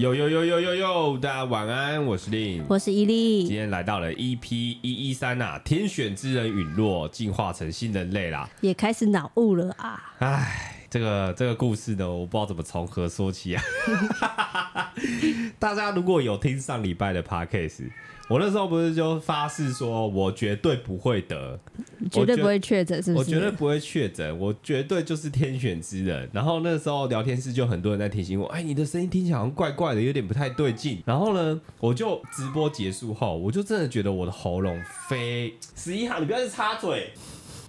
呦呦呦呦呦呦，大家晚安，我是令，我是伊利，今天来到了 EP 一一三呐，天选之人陨落，进化成新人类啦，也开始脑雾了啊，唉。这个这个故事呢，我不知道怎么从何说起啊。大家如果有听上礼拜的 podcast，我那时候不是就发誓说我绝对不会得，绝对不会确诊，是不是？我绝对不会确诊，我绝对就是天选之人。然后那时候聊天室就很多人在提醒我，哎，你的声音听起来好像怪怪的，有点不太对劲。然后呢，我就直播结束后，我就真的觉得我的喉咙非十一号，你不要去插嘴。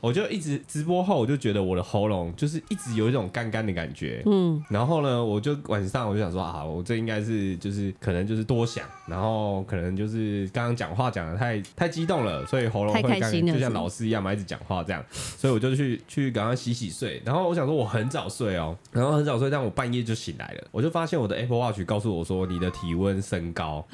我就一直直播后，我就觉得我的喉咙就是一直有一种干干的感觉。嗯，然后呢，我就晚上我就想说啊，我这应该是就是可能就是多想，然后可能就是刚刚讲话讲的太太激动了，所以喉咙会干干，就像老师一样嘛，一直讲话这样。所以我就去去赶快洗洗睡。然后我想说我很早睡哦，然后很早睡，但我半夜就醒来了，我就发现我的 Apple Watch 告诉我说你的体温升高。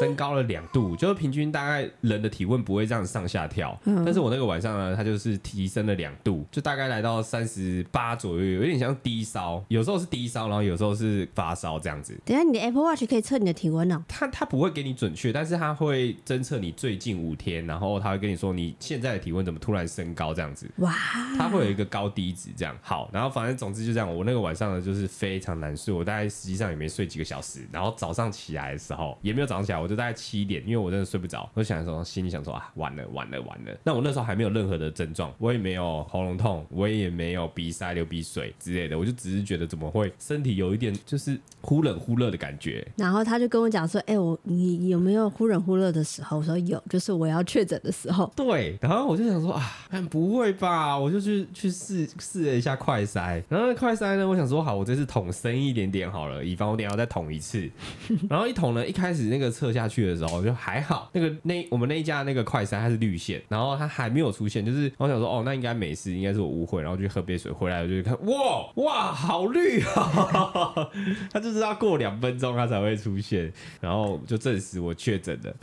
升高了两度，就是平均大概人的体温不会这样上下跳，嗯、但是我那个晚上呢，它就是提升了两度，就大概来到三十八左右，有点像低烧，有时候是低烧，然后有时候是发烧这样子。等下你的 Apple Watch 可以测你的体温哦？它它不会给你准确，但是它会侦测你最近五天，然后它会跟你说你现在的体温怎么突然升高这样子。哇！它会有一个高低值这样。好，然后反正总之就这样，我那个晚上呢就是非常难睡，我大概实际上也没睡几个小时，然后早上起来的时候也没有早上起来，我就大概七点，因为我真的睡不着，我就想说，心里想说啊，完了完了完了。那我那时候还没有任何的症状，我也没有喉咙痛，我也没有鼻塞、流鼻水之类的，我就只是觉得怎么会身体有一点就是忽冷忽热的感觉。然后他就跟我讲说，哎、欸，我你有没有忽冷忽热的时候？我说有，就是我要确诊的时候。对，然后我就想说啊，不会吧？我就去去试试了一下快筛，然后快筛呢，我想说好，我这次捅深一点点好了，以防我等下再捅一次。然后一捅呢，一开始那个测下去的时候就还好，那个那我们那一家那个快餐它是绿线，然后它还没有出现，就是我想说哦，那应该没事，应该是我误会，然后就喝杯水回来我就看，哇哇好绿啊！他就知道过两分钟他才会出现，然后就证实我确诊了。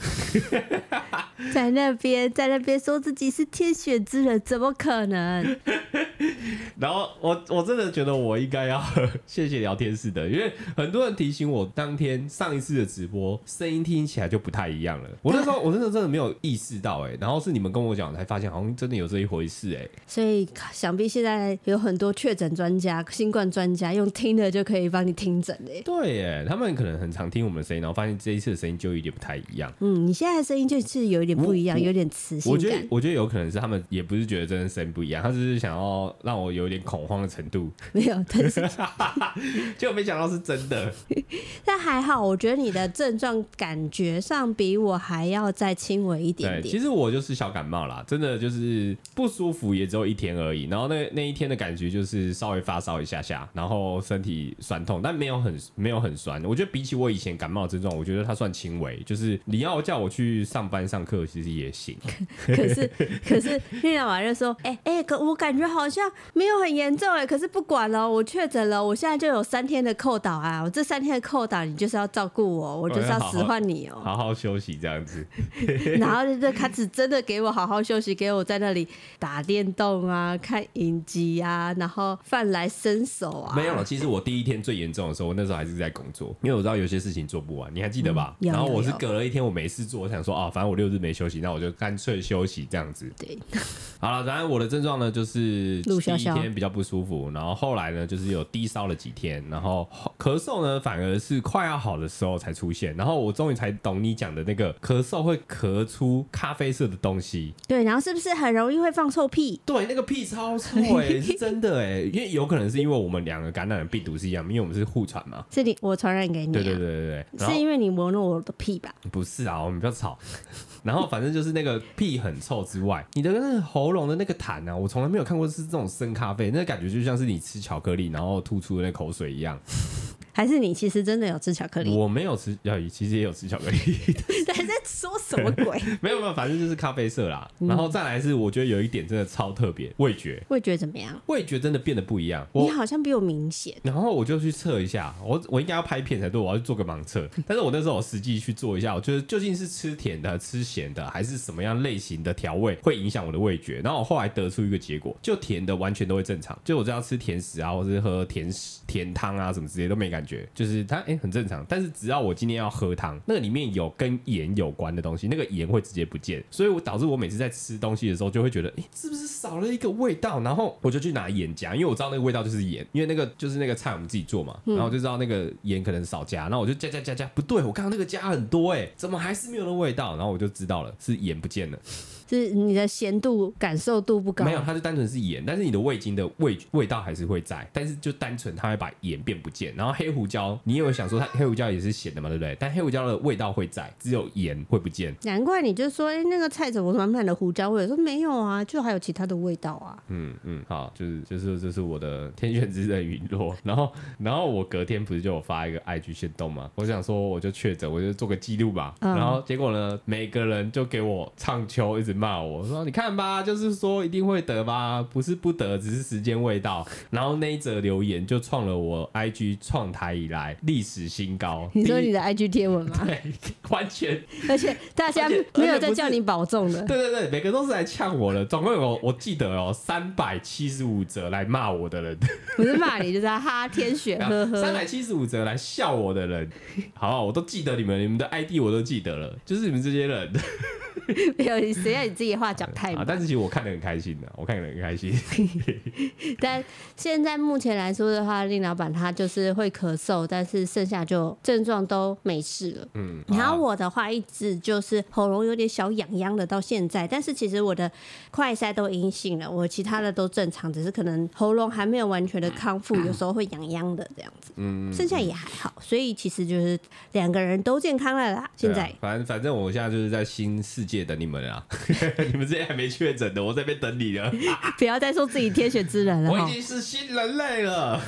在那边在那边说自己是天选之人，怎么可能？然后我我真的觉得我应该要谢谢聊天室的，因为很多人提醒我，当天上一次的直播声音听起来就不太一样了。我那时候我真的真的没有意识到哎、欸，然后是你们跟我讲才发现，好像真的有这一回事哎、欸。所以想必现在有很多确诊专家、新冠专家用听的就可以帮你听诊哎。对耶，他们可能很常听我们的声音，然后发现这一次的声音就有点不太一样。嗯，你现在的声音就是有一点不一样，有点磁性。我觉得我觉得有可能是他们也不是觉得真的声音不一样，他只是想要让我有点恐慌的程度。没有，但是 就没想到是真的。但还好，我觉得你的症状感觉上比我还要再轻微一点点。对，其实我就是小感冒啦，真的就是不舒服，也只有一天而已。然后那那一天的感觉就是稍微发烧一下下，然后身体酸痛，但没有很没有很酸。我觉得比起我以前感冒的症状，我觉得它算轻微。就是你要叫我去上班上课，其实也行。可是可是丽娜马就说：“哎、欸、哎、欸，可我感觉好像 没有很严重哎。”可是不管了，我确诊了，我现在就有三天的扣档啊！我这三天的扣档，你就是要照顾我，我就是要使唤你哦、喔，好好休息这样子。然后这开始真的给我好好休息，给我在那里打电动啊，看影集啊，然后饭来伸手啊。没有了，其实我第一天最严重的时候，我那时候还是在工作，因为我知道有些事情做不完，你还记得吧？嗯、然后我是隔了一天，我没事做，我想说啊，反正我六日没休息，那我就干脆休息这样子。对，好了，然后我的症状呢，就是第一天比较不舒服，然后后来呢，就是有低烧了几天，然后咳嗽呢，反而是快要好的时候才出现，然后我终于才懂你讲的那个咳嗽会咳出咖啡色的东西。对，然后是不是很容易会放臭屁？对，那个屁超臭哎、欸，是真的哎、欸，因为有可能是因为我们两个感染的病毒是一样，因为我们是互传嘛。是你我传染给你、啊？对对对对对，是因为你闻了我的屁吧？不是啊，我们不要吵。然后反正就是那个屁很臭之外，你的那个喉咙的那个痰啊，我从来没有看过是这种深咖啡，那感觉就像是你吃巧克力然后吐出的那口水一样。还是你其实真的有吃巧克力？我没有吃，要其实也有吃巧克力。还 在说什么鬼？没有没有，反正就是咖啡色啦。然后再来是，我觉得有一点真的超特别，味觉。味觉怎么样？味觉真的变得不一样。你好像比我明显。然后我就去测一下，我我应该要拍片才对，我要去做个盲测。但是我那时候我实际去做一下，我觉得究竟是吃甜的、吃咸的，还是什么样类型的调味会影响我的味觉？然后我后来得出一个结果，就甜的完全都会正常。就我只要吃甜食啊，或者是喝甜食、甜汤啊什么之类都没感觉。觉，就是它哎、很正常。但是只要我今天要喝汤，那个里面有跟盐有关的东西，那个盐会直接不见，所以我导致我每次在吃东西的时候就会觉得，哎、是不是少了一个味道？然后我就去拿盐加，因为我知道那个味道就是盐，因为那个就是那个菜我们自己做嘛，然后就知道那个盐可能少加，然后我就加加加加，不对，我刚刚那个加很多哎、怎么还是没有那味道？然后我就知道了，是盐不见了。是你的咸度感受度不高，没有，它是单纯是盐，但是你的味精的味味道还是会在，但是就单纯它会把盐变不见。然后黑胡椒，你有想说它黑胡椒也是咸的嘛，对不对？但黑胡椒的味道会在，只有盐会不见。难怪你就说，哎、欸，那个菜怎么满满的胡椒味？我说没有啊，就还有其他的味道啊。嗯嗯，好，就是就是就是我的 天选之人陨落。然后然后我隔天不是就有发一个 IG 限动嘛？我想说我就确诊，我就做个记录吧。嗯、然后结果呢，每个人就给我唱秋，一直骂我说你。看吧，就是说一定会得吧，不是不得，只是时间未到。然后那一则留言就创了我 IG 创台以来历史新高。你说你的 IG 贴文吗？对，完全。而且大家没有在叫你保重的。对对对，每个都是来呛我的。总共有我记得哦，三百七十五则来骂我的人，不是骂你，就是哈天选呵呵。三百七十五则来笑我的人，好，好，我都记得你们，你们的 ID 我都记得了，就是你们这些人。没有，谁让你自己话讲太满？但是其实我看得很开心的，我看得很开心。但现在目前来说的话，令老板他就是会咳嗽，但是剩下就症状都没事了。嗯，然后我的话一直就是喉咙有点小痒痒的，到现在，但是其实我的快筛都阴性了，我其他的都正常，只是可能喉咙还没有完全的康复，有时候会痒痒的这样子。嗯，剩下也还好，所以其实就是两个人都健康了啦。现在，反正反正我现在就是在新世界。等你们啊！你们这些还没确诊的，我在这边等你了。不要再说自己天选之人了。我已经是新人类了。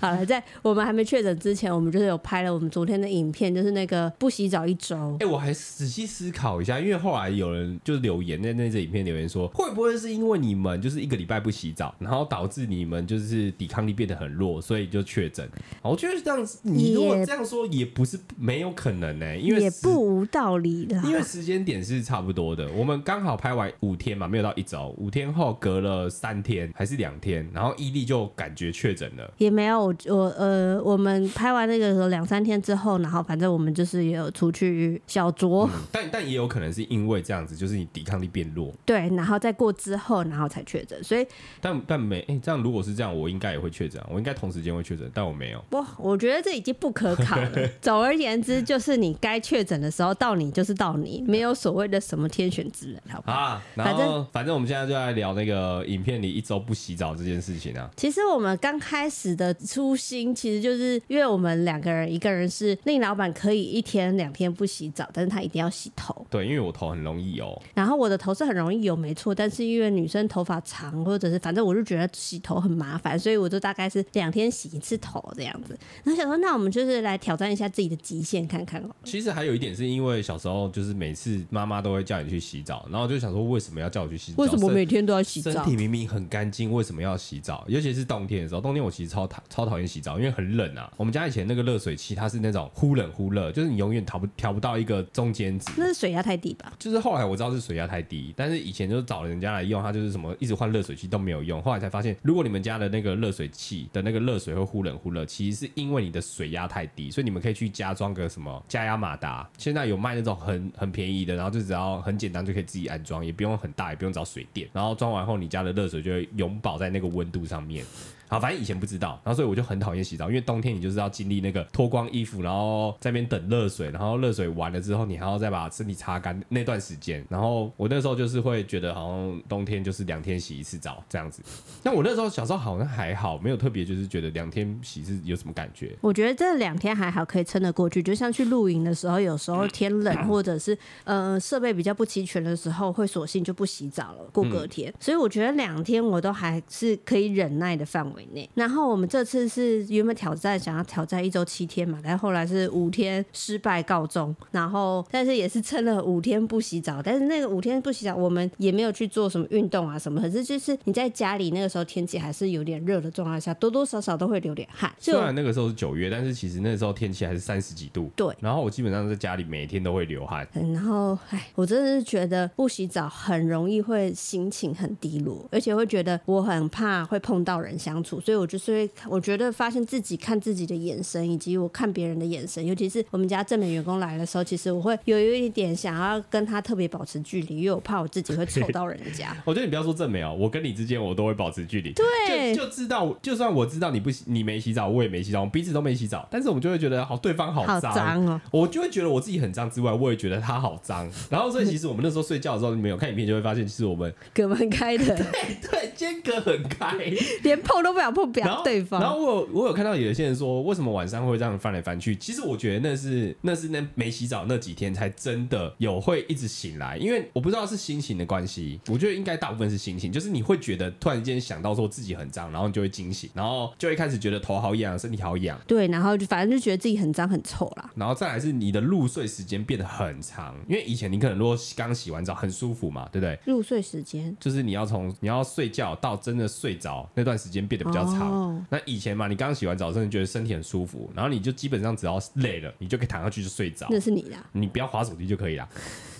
好了，在我们还没确诊之前，我们就是有拍了我们昨天的影片，就是那个不洗澡一周。哎、欸，我还仔细思考一下，因为后来有人就是留言在那支影片留言说，会不会是因为你们就是一个礼拜不洗澡，然后导致你们就是抵抗力变得很弱，所以就确诊？我觉得这样子，你如果这样说，也不是没有可能呢、欸，因为也不无道理的，因为时间。点是差不多的，我们刚好拍完五天嘛，没有到一周，五天后隔了三天还是两天，然后伊利就感觉确诊了，也没有，我我呃，我们拍完那个时候两三天之后，然后反正我们就是也有出去小酌、嗯，但但也有可能是因为这样子，就是你抵抗力变弱，对，然后再过之后，然后才确诊，所以但但没，哎、欸，这样如果是这样，我应该也会确诊，我应该同时间会确诊，但我没有，哇，我觉得这已经不可考了。总而言之，就是你该确诊的时候到你就是到你，没有所谓的什么天选之人，好不好？啊，然后反正反正我们现在就在聊那个影片里一周不洗澡这件事情啊。其实我们刚开始的初心，其实就是因为我们两个人，一个人是令老板可以一天两天不洗澡，但是他一定要洗头。对，因为我头很容易油，然后我的头是很容易油，没错。但是因为女生头发长，或者是反正我就觉得洗头很麻烦，所以我就大概是两天洗一次头这样子。然后想说，那我们就是来挑战一下自己的极限，看看。其实还有一点是因为小时候就是每次妈妈都会叫你去洗澡，然后就想说为什么要叫我去洗澡？为什么每天都要洗澡？身体明明很干净，为什么要洗澡？尤其是冬天的时候，冬天我其实超讨超讨厌洗澡，因为很冷啊。我们家以前那个热水器，它是那种忽冷忽热，就是你永远调不调不到一个中间值。那是水压太低吧？就是后来我知道是水压太低，但是以前就是找人家来用，它就是什么一直换热水器都没有用。后来才发现，如果你们家的那个热水器的那个热水会忽冷忽热，其实是因为你的水压太低，所以你们可以去加装个什么加压马达。现在有卖那种很很便宜的，然后就只要很很简单就可以自己安装，也不用很大，也不用找水电，然后装完后你家的热水就会永保在那个温度上面。好，反正以前不知道，然后所以我就很讨厌洗澡，因为冬天你就是要经历那个脱光衣服，然后在那边等热水，然后热水完了之后，你还要再把身体擦干那段时间。然后我那时候就是会觉得，好像冬天就是两天洗一次澡这样子。但我那时候小时候好像还好，没有特别就是觉得两天洗是有什么感觉。我觉得这两天还好，可以撑得过去。就像去露营的时候，有时候天冷或者是呃设备比较不齐全的时候，会索性就不洗澡了，过隔天。所以我觉得两天我都还是可以忍耐的范围内。然后我们这次是原本挑战想要挑战一周七天嘛，但后来是五天失败告终。然后但是也是撑了五天不洗澡，但是那个五天不洗澡，我们也没有去做什么运动啊什么。可是就是你在家里那个时候天气还是有点热的状态下，多多少少都会流点汗。虽然那个时候是九月，但是其实那时候天气还是三十几度。对。然后我基本上在家里每天都会流汗。然后，哎，我真的是觉得不洗澡很容易会心情很低落，而且会觉得我很怕会碰到人相处，所以我就是会，我觉得发现自己看自己的眼神，以及我看别人的眼神，尤其是我们家正美员工来的时候，其实我会有一点想要跟他特别保持距离，因为我怕我自己会丑到人家。我觉得你不要说正美哦，我跟你之间我都会保持距离，对，就就知道，就算我知道你不洗，你没洗澡，我也没洗澡，我们彼此都没洗澡，但是我们就会觉得好，对方好脏哦，我就会觉得我自己很脏之外，我也觉得他好脏，然后所以其实我们那时候睡觉的时候，你们有看影片就会发现，其实我们隔蛮开的，对对，间隔很开，连碰都不想碰，不要对方。然后我有我有看到有些人说，为什么晚上会这样翻来翻去？其实我觉得那是那是那没洗澡那几天才真的有会一直醒来，因为我不知道是心情的关系，我觉得应该大部分是心情，就是你会觉得突然间想到说自己很脏，然后你就会惊醒，然后就会开始觉得头好痒，身体好痒，对，然后就反正就觉得自己很脏很臭啦。然后再来是你的入睡时间变得很长，因为以前你可能如果刚洗完澡很舒服嘛，对不对？入睡时间就是你要从你要睡觉到真的睡着那段时间变得比较长。哦、那以前嘛，你刚洗完澡真的觉得身体很舒服，然后你就基本上只要累了，你就可以躺下去就睡着。那是你的，你不要划手机就可以了。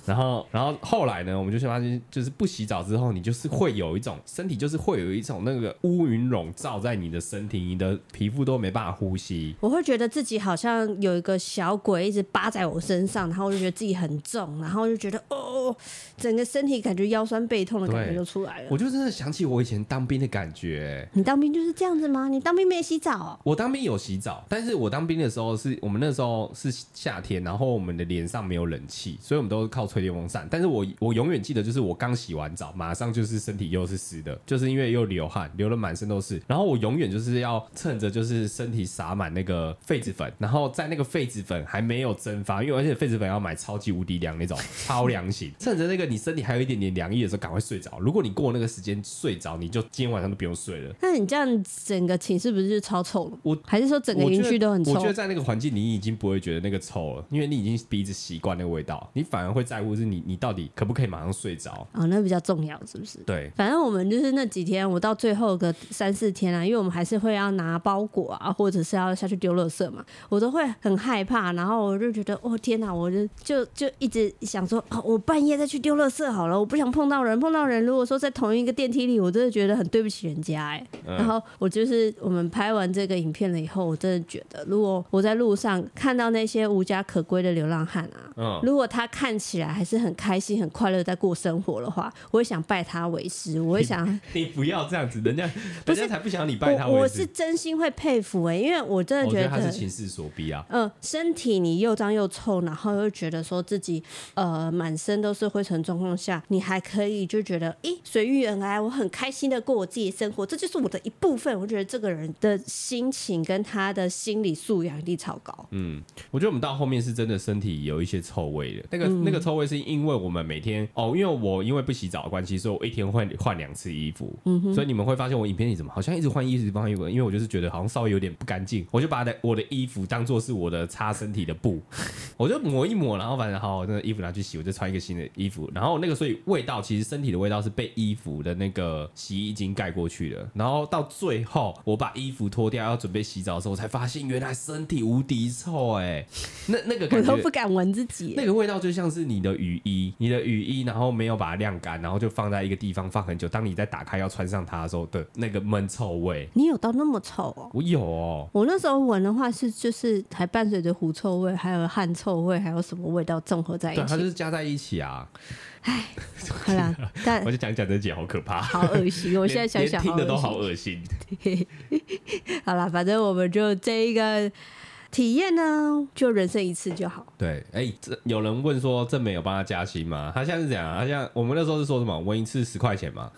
然后，然后后来呢，我们就发现，就是不洗澡之后，你就是会有一种身体，就是会有一种那个乌云笼罩在你的身体，你的皮肤都没办法呼吸。我会觉得自己好像有一个小鬼一直扒在我身上，然后我就觉得自己很重，然后就觉得哦，整个身体感觉腰酸背痛的感觉就出来了。我就真的想起我以前当兵的感觉。你当兵就是这样子吗？你当兵没洗澡哦？我当兵有洗澡，但是我当兵的时候是我们那时候是夏天，然后我们的脸上没有冷气，所以我们都是靠吹电风扇，但是我。我我永远记得，就是我刚洗完澡，马上就是身体又是湿的，就是因为又流汗，流了满身都是。然后我永远就是要趁着就是身体洒满那个痱子粉，然后在那个痱子粉还没有蒸发，因为而且痱子粉要买超级无敌凉那种超凉型，趁着那个你身体还有一点点凉意的时候，赶快睡着。如果你过那个时间睡着，你就今天晚上都不用睡了。那你这样整个寝室不是就超臭了？我还是说整个营区都很臭？我觉得在那个环境，你已经不会觉得那个臭了，因为你已经鼻子习惯那个味道，你反而会在乎是你你到底。可不可以马上睡着？哦，那比较重要，是不是？对，反正我们就是那几天，我到最后个三四天啊，因为我们还是会要拿包裹啊，或者是要下去丢垃圾嘛，我都会很害怕，然后我就觉得，哦天哪，我就就就一直想说，哦，我半夜再去丢垃圾好了，我不想碰到人，碰到人，如果说在同一个电梯里，我真的觉得很对不起人家哎。嗯、然后我就是我们拍完这个影片了以后，我真的觉得，如果我在路上看到那些无家可归的流浪汉啊，嗯，如果他看起来还是很开心。很快乐在过生活的话，我会想拜他为师。我会想你，你不要这样子，人家人家才不想你拜他为师。我是真心会佩服哎、欸，因为我真的觉得，他是情势所逼啊。嗯、呃，身体你又脏又臭，然后又觉得说自己呃满身都是灰尘状况下，你还可以就觉得咦随遇而安，我很开心的过我自己的生活，这就是我的一部分。我觉得这个人的心情跟他的心理素养一定超高。嗯，我觉得我们到后面是真的身体有一些臭味的，那个、嗯、那个臭味是因为我们每天哦，因为我因为不洗澡的关系，所以我一天换换两次衣服。嗯哼，所以你们会发现我影片里怎么好像一直换衣服，换衣服，因为我就是觉得好像稍微有点不干净，我就把的我的衣服当做是我的擦身体的布，我就抹一抹，然后反正好，那个衣服拿去洗，我就穿一个新的衣服。然后那个所以味道其实身体的味道是被衣服的那个洗衣精盖过去的。然后到最后我把衣服脱掉要准备洗澡的时候，我才发现原来身体无敌臭哎、欸，那那个感觉我都不敢闻自己，那个味道就像是你的雨衣，你的雨衣，然后没有把它晾干，然后就放在一个地方放很久。当你再打开要穿上它的时候的那个闷臭味，你有到那么臭哦？我有哦。我那时候闻的话是就是还伴随着狐臭味，还有汗臭味，还有什么味道综合在一起？对，它就是加在一起啊。哎，好啦，但 我就讲讲这姐好可怕，好恶心。我现在想想，听的都好恶心。好啦，反正我们就这一个。体验呢，就人生一次就好。对，哎、欸，这有人问说正美有帮他加薪吗？他现在是怎样？他现在我们那时候是说什么？纹一次十块钱吗？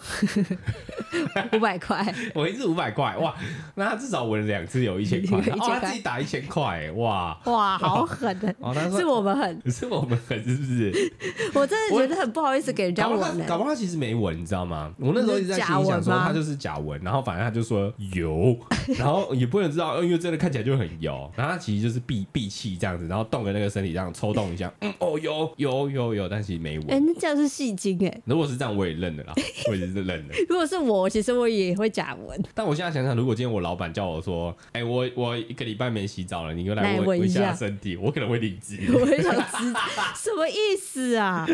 五百块，纹一次五百块，哇！那他至少纹两次有 一千块，哦，他自己打一千块，哇哇，好狠的！是我们狠，是我们狠，是不是？我真的觉得很不好意思给人家纹、欸，搞不好他其实没纹，你知道吗？我那时候一直在心想说他就是假纹，然后反正他就说油，然后也不能知道，因为真的看起来就很油，然后他。其实就是闭闭气这样子，然后动个那个身体这样抽动一下，嗯，哦，有有有有，但其实没闻。哎、欸，那这样是戏精哎。如果是这样，我也认了啦，我也是认了。如果是我，其实我也会假闻。但我现在想想，如果今天我老板叫我说，哎、欸，我我一个礼拜没洗澡了，你又来闻一下身体，我可能会离职。我很想知道什么意思啊？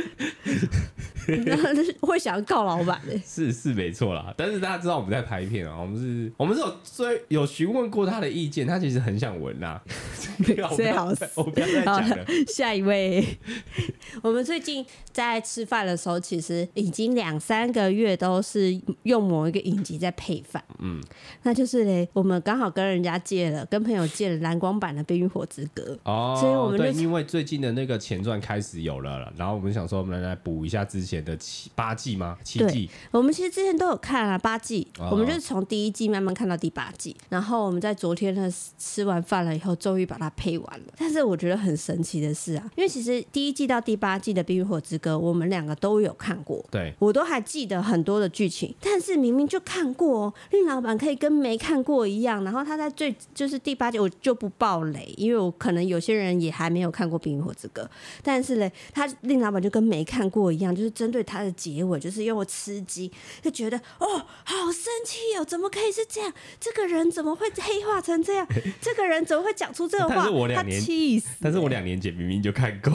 会想要告老板的，是是没错啦。但是大家知道我们在拍片啊，我们是，我们是有追有询问过他的意见，他其实很想闻呐。最好我不要再讲了。下一位，我们最近在吃饭的时候，其实已经两三个月都是用某一个影集在配饭。嗯，那就是嘞，我们刚好跟人家借了，跟朋友借了蓝光版的《冰与火之歌》哦，所以我们就对，因为最近的那个前传开始有了，然后我们想说，我们来补一下之前。的七八季吗？七季？我们其实之前都有看啊，八季。哦、我们就是从第一季慢慢看到第八季，然后我们在昨天呢吃完饭了以后，终于把它配完了。但是我觉得很神奇的是啊，因为其实第一季到第八季的《冰与火之歌》，我们两个都有看过，对，我都还记得很多的剧情。但是明明就看过哦，令老板可以跟没看过一样。然后他在最就是第八季，我就不爆雷，因为我可能有些人也还没有看过《冰与火之歌》，但是嘞，他令老板就跟没看过一样，就是。针对他的结尾，就是因为我吃鸡，就觉得哦，好生气哦，怎么可以是这样？这个人怎么会黑化成这样？这个人怎么会讲出这个话？但是我两年，他气死！但是我两年前明明就看过，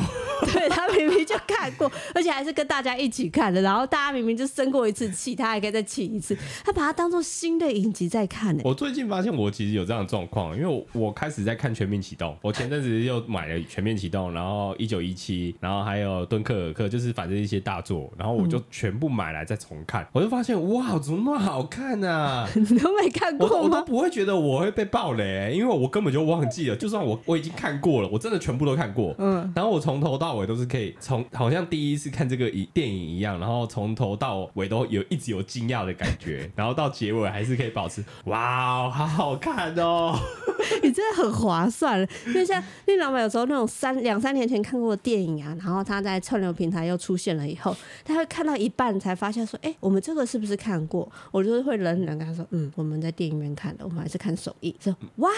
对，他明明就看过，而且还是跟大家一起看的。然后大家明明就生过一次气，他还可以再气一次，他把它当做新的影集在看呢。我最近发现我其实有这样的状况，因为我我开始在看《全面启动》，我前阵子又买了《全面启动》，然后一九一七，然后还有《敦刻尔克》，就是反正一些大作。然后我就全部买来再重看，嗯、我就发现哇，怎么那么好看啊？你都没看过我，我都不会觉得我会被爆雷，因为我根本就忘记了。就算我我已经看过了，我真的全部都看过。嗯，然后我从头到尾都是可以从好像第一次看这个电影一样，然后从头到尾都有一直有惊讶的感觉，然后到结尾还是可以保持哇，好好看哦！你真的很划算，因为像令老板有时候那种三两三年前看过的电影啊，然后他在串流平台又出现了以后。他会看到一半才发现说：“哎、欸，我们这个是不是看过？”我就是会冷冷跟他说：“嗯，我们在电影院看的，我们还是看首映。”说：“哇。”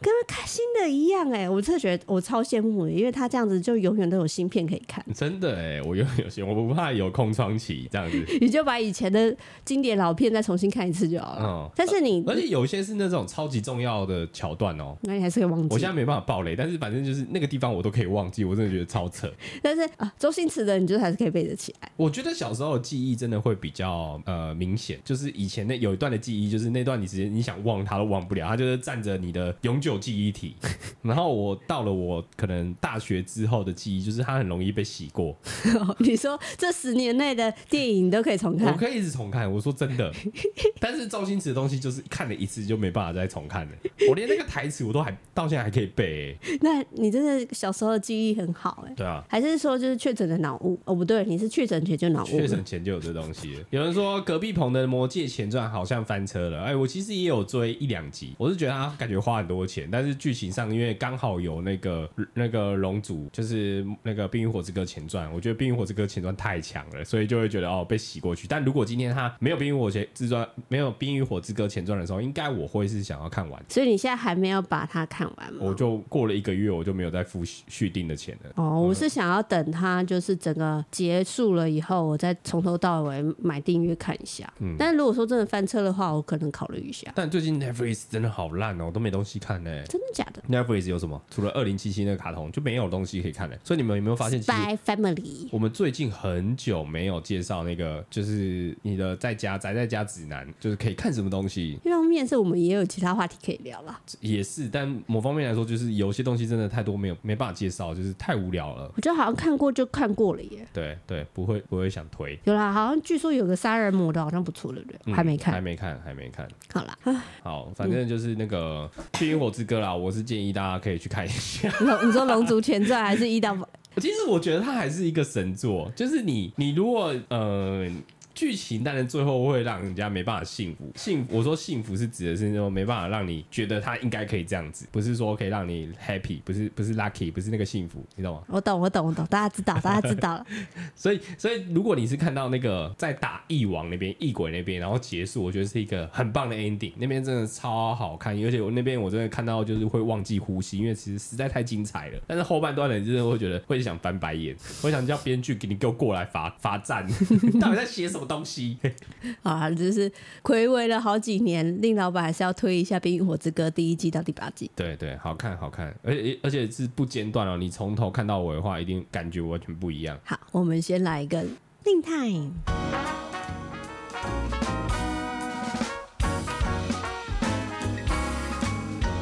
跟开心的一样哎，我真的觉得我超羡慕的，因为他这样子就永远都有新片可以看。真的哎，我永远有新，我不怕有空窗期这样子。你就把以前的经典老片再重新看一次就好了。嗯，但是你而且有些是那种超级重要的桥段哦，那你还是可以忘记。我现在没办法爆雷，但是反正就是那个地方我都可以忘记，我真的觉得超扯。但是啊，周星驰的你就还是可以背得起来。我觉得小时候的记忆真的会比较呃明显，就是以前那有一段的记忆，就是那段你直接你想忘它都忘不了，它就是占着你的永久记忆体。然后我到了我可能大学之后的记忆，就是它很容易被洗过。你说这十年内的电影都可以重看？我可以一直重看。我说真的，但是周星驰的东西就是看了一次就没办法再重看了。我连那个台词我都还到现在还可以背。那你真的小时候的记忆很好哎。对啊。还是说就是确诊的脑雾？哦不对，你是确诊前就脑雾。确诊前就有这东西。有人说隔壁棚的《魔戒前传》好像翻车了。哎，我其实也有追一两集，我是觉得他感觉花很多钱，但是剧情上。因为刚好有那个那个龙族，就是那个《冰与火之歌前传》，我觉得《冰与火之歌前传》太强了，所以就会觉得哦被洗过去。但如果今天他没有《冰与火之传》，没有《冰与火之歌前传》的时候，应该我会是想要看完。所以你现在还没有把它看完吗？我就过了一个月，我就没有再付续订的钱了。哦，我是想要等它就是整个结束了以后，我再从头到尾买订阅看一下。嗯，但是如果说真的翻车的话，我可能考虑一下。但最近 Netflix 真的好烂哦，我都没东西看呢。真的假的？Netflix 有什么？除了二零七七那个卡通，就没有东西可以看了。所以你们有没有发现？Spy Family。我们最近很久没有介绍那个，就是你的在家宅在家指南，就是可以看什么东西。一方面是我们也有其他话题可以聊了，也是。但某方面来说，就是有些东西真的太多，没有没办法介绍，就是太无聊了。我觉得好像看过就看过了耶。对对，不会不会想推。有啦，好像据说有个杀人魔的，好像不错，对不对？嗯、还没看，还没看，还没看。好啦，好，反正就是那个《冰与火之歌》啦，我是建议大家可以去看一下。龙你说《龙族前传》还是一到？其实我觉得它还是一个神作，就是你你如果呃。剧情但是最后会让人家没办法幸福。幸福，我说幸福是指的是那种没办法让你觉得他应该可以这样子，不是说可以让你 happy，不是不是 lucky，不是那个幸福，你懂吗？我懂，我懂，我懂，大家知道，大家知道了。所以，所以如果你是看到那个在打异王那边、异鬼那边，然后结束，我觉得是一个很棒的 ending，那边真的超好看，而且我那边我真的看到就是会忘记呼吸，因为其实实在太精彩了。但是后半段的人真的会觉得会想翻白眼，会想叫编剧给你给我过来罚罚站，到底在写什么东西？啊，就是暌违了好几年，令老板还是要推一下《冰与火之歌》第一季到第八季。对对，好看好看，而且而且是不间断哦，你从头看到尾的话，一定感觉完全不一样。好，我们先来一个令 time。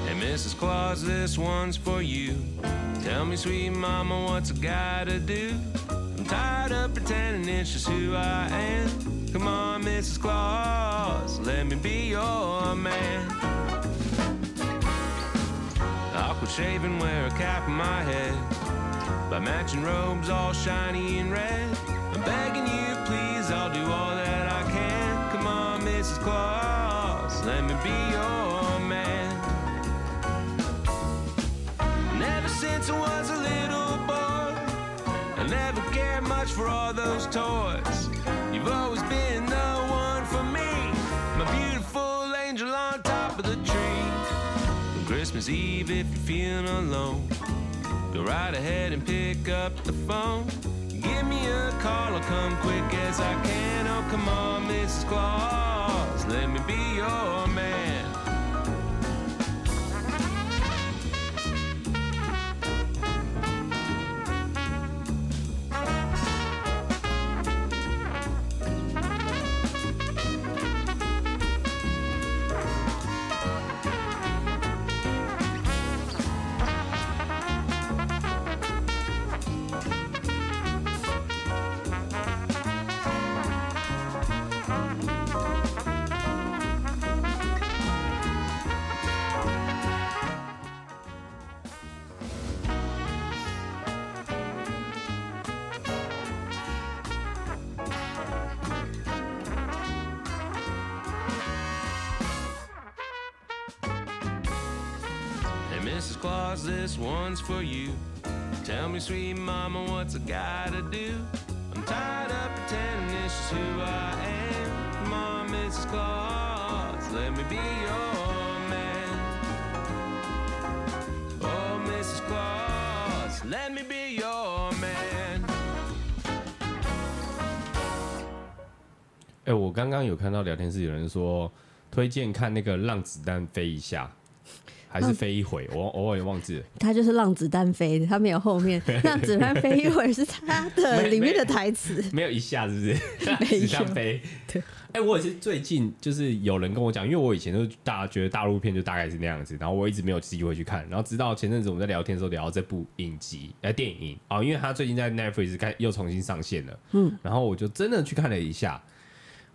Hey, Mrs. Claus, this one's for you. Tell me, sweet mama, what's a guy to do? I'm tired of pretending it's just who I am. Come on, Mrs. Claus, let me be your man. Quit shaving, wear a cap on my head. By matching robes all shiny and red. I'm begging you, please, I'll do all that I can. Come on, Mrs. Claus, let me be your man. And ever since I was a for all those toys. You've always been the one for me, my beautiful angel on top of the tree. Christmas Eve, if you're feeling alone, go right ahead and pick up the phone. Give me a call, I'll come quick as I can. Oh, come on, Mrs. Claus, let me be your man. What's a guy to do? I'm tired of pretending it's just who I am. Come on, Mrs. Claus, let me be your man. Oh, Mrs. Claus, let me be your man. 哎、我刚刚有看到聊天室有人说推荐看那个《让子弹飞一下》，还是飞一回，我偶尔也忘记了。他就是让子弹飞，他没有后面 让子弹飞一会儿是他的 里面的台词，没有一下，是不是？没有子弹飞。对。哎、我也是最近就是有人跟我讲，因为我以前就大家觉得大陆片就大概是那样子，然后我一直没有机会去看，然后直到前阵子我们在聊天的时候聊到这部影集，哎、电影哦，因为他最近在 Netflix 开又重新上线了，嗯，然后我就真的去看了一下。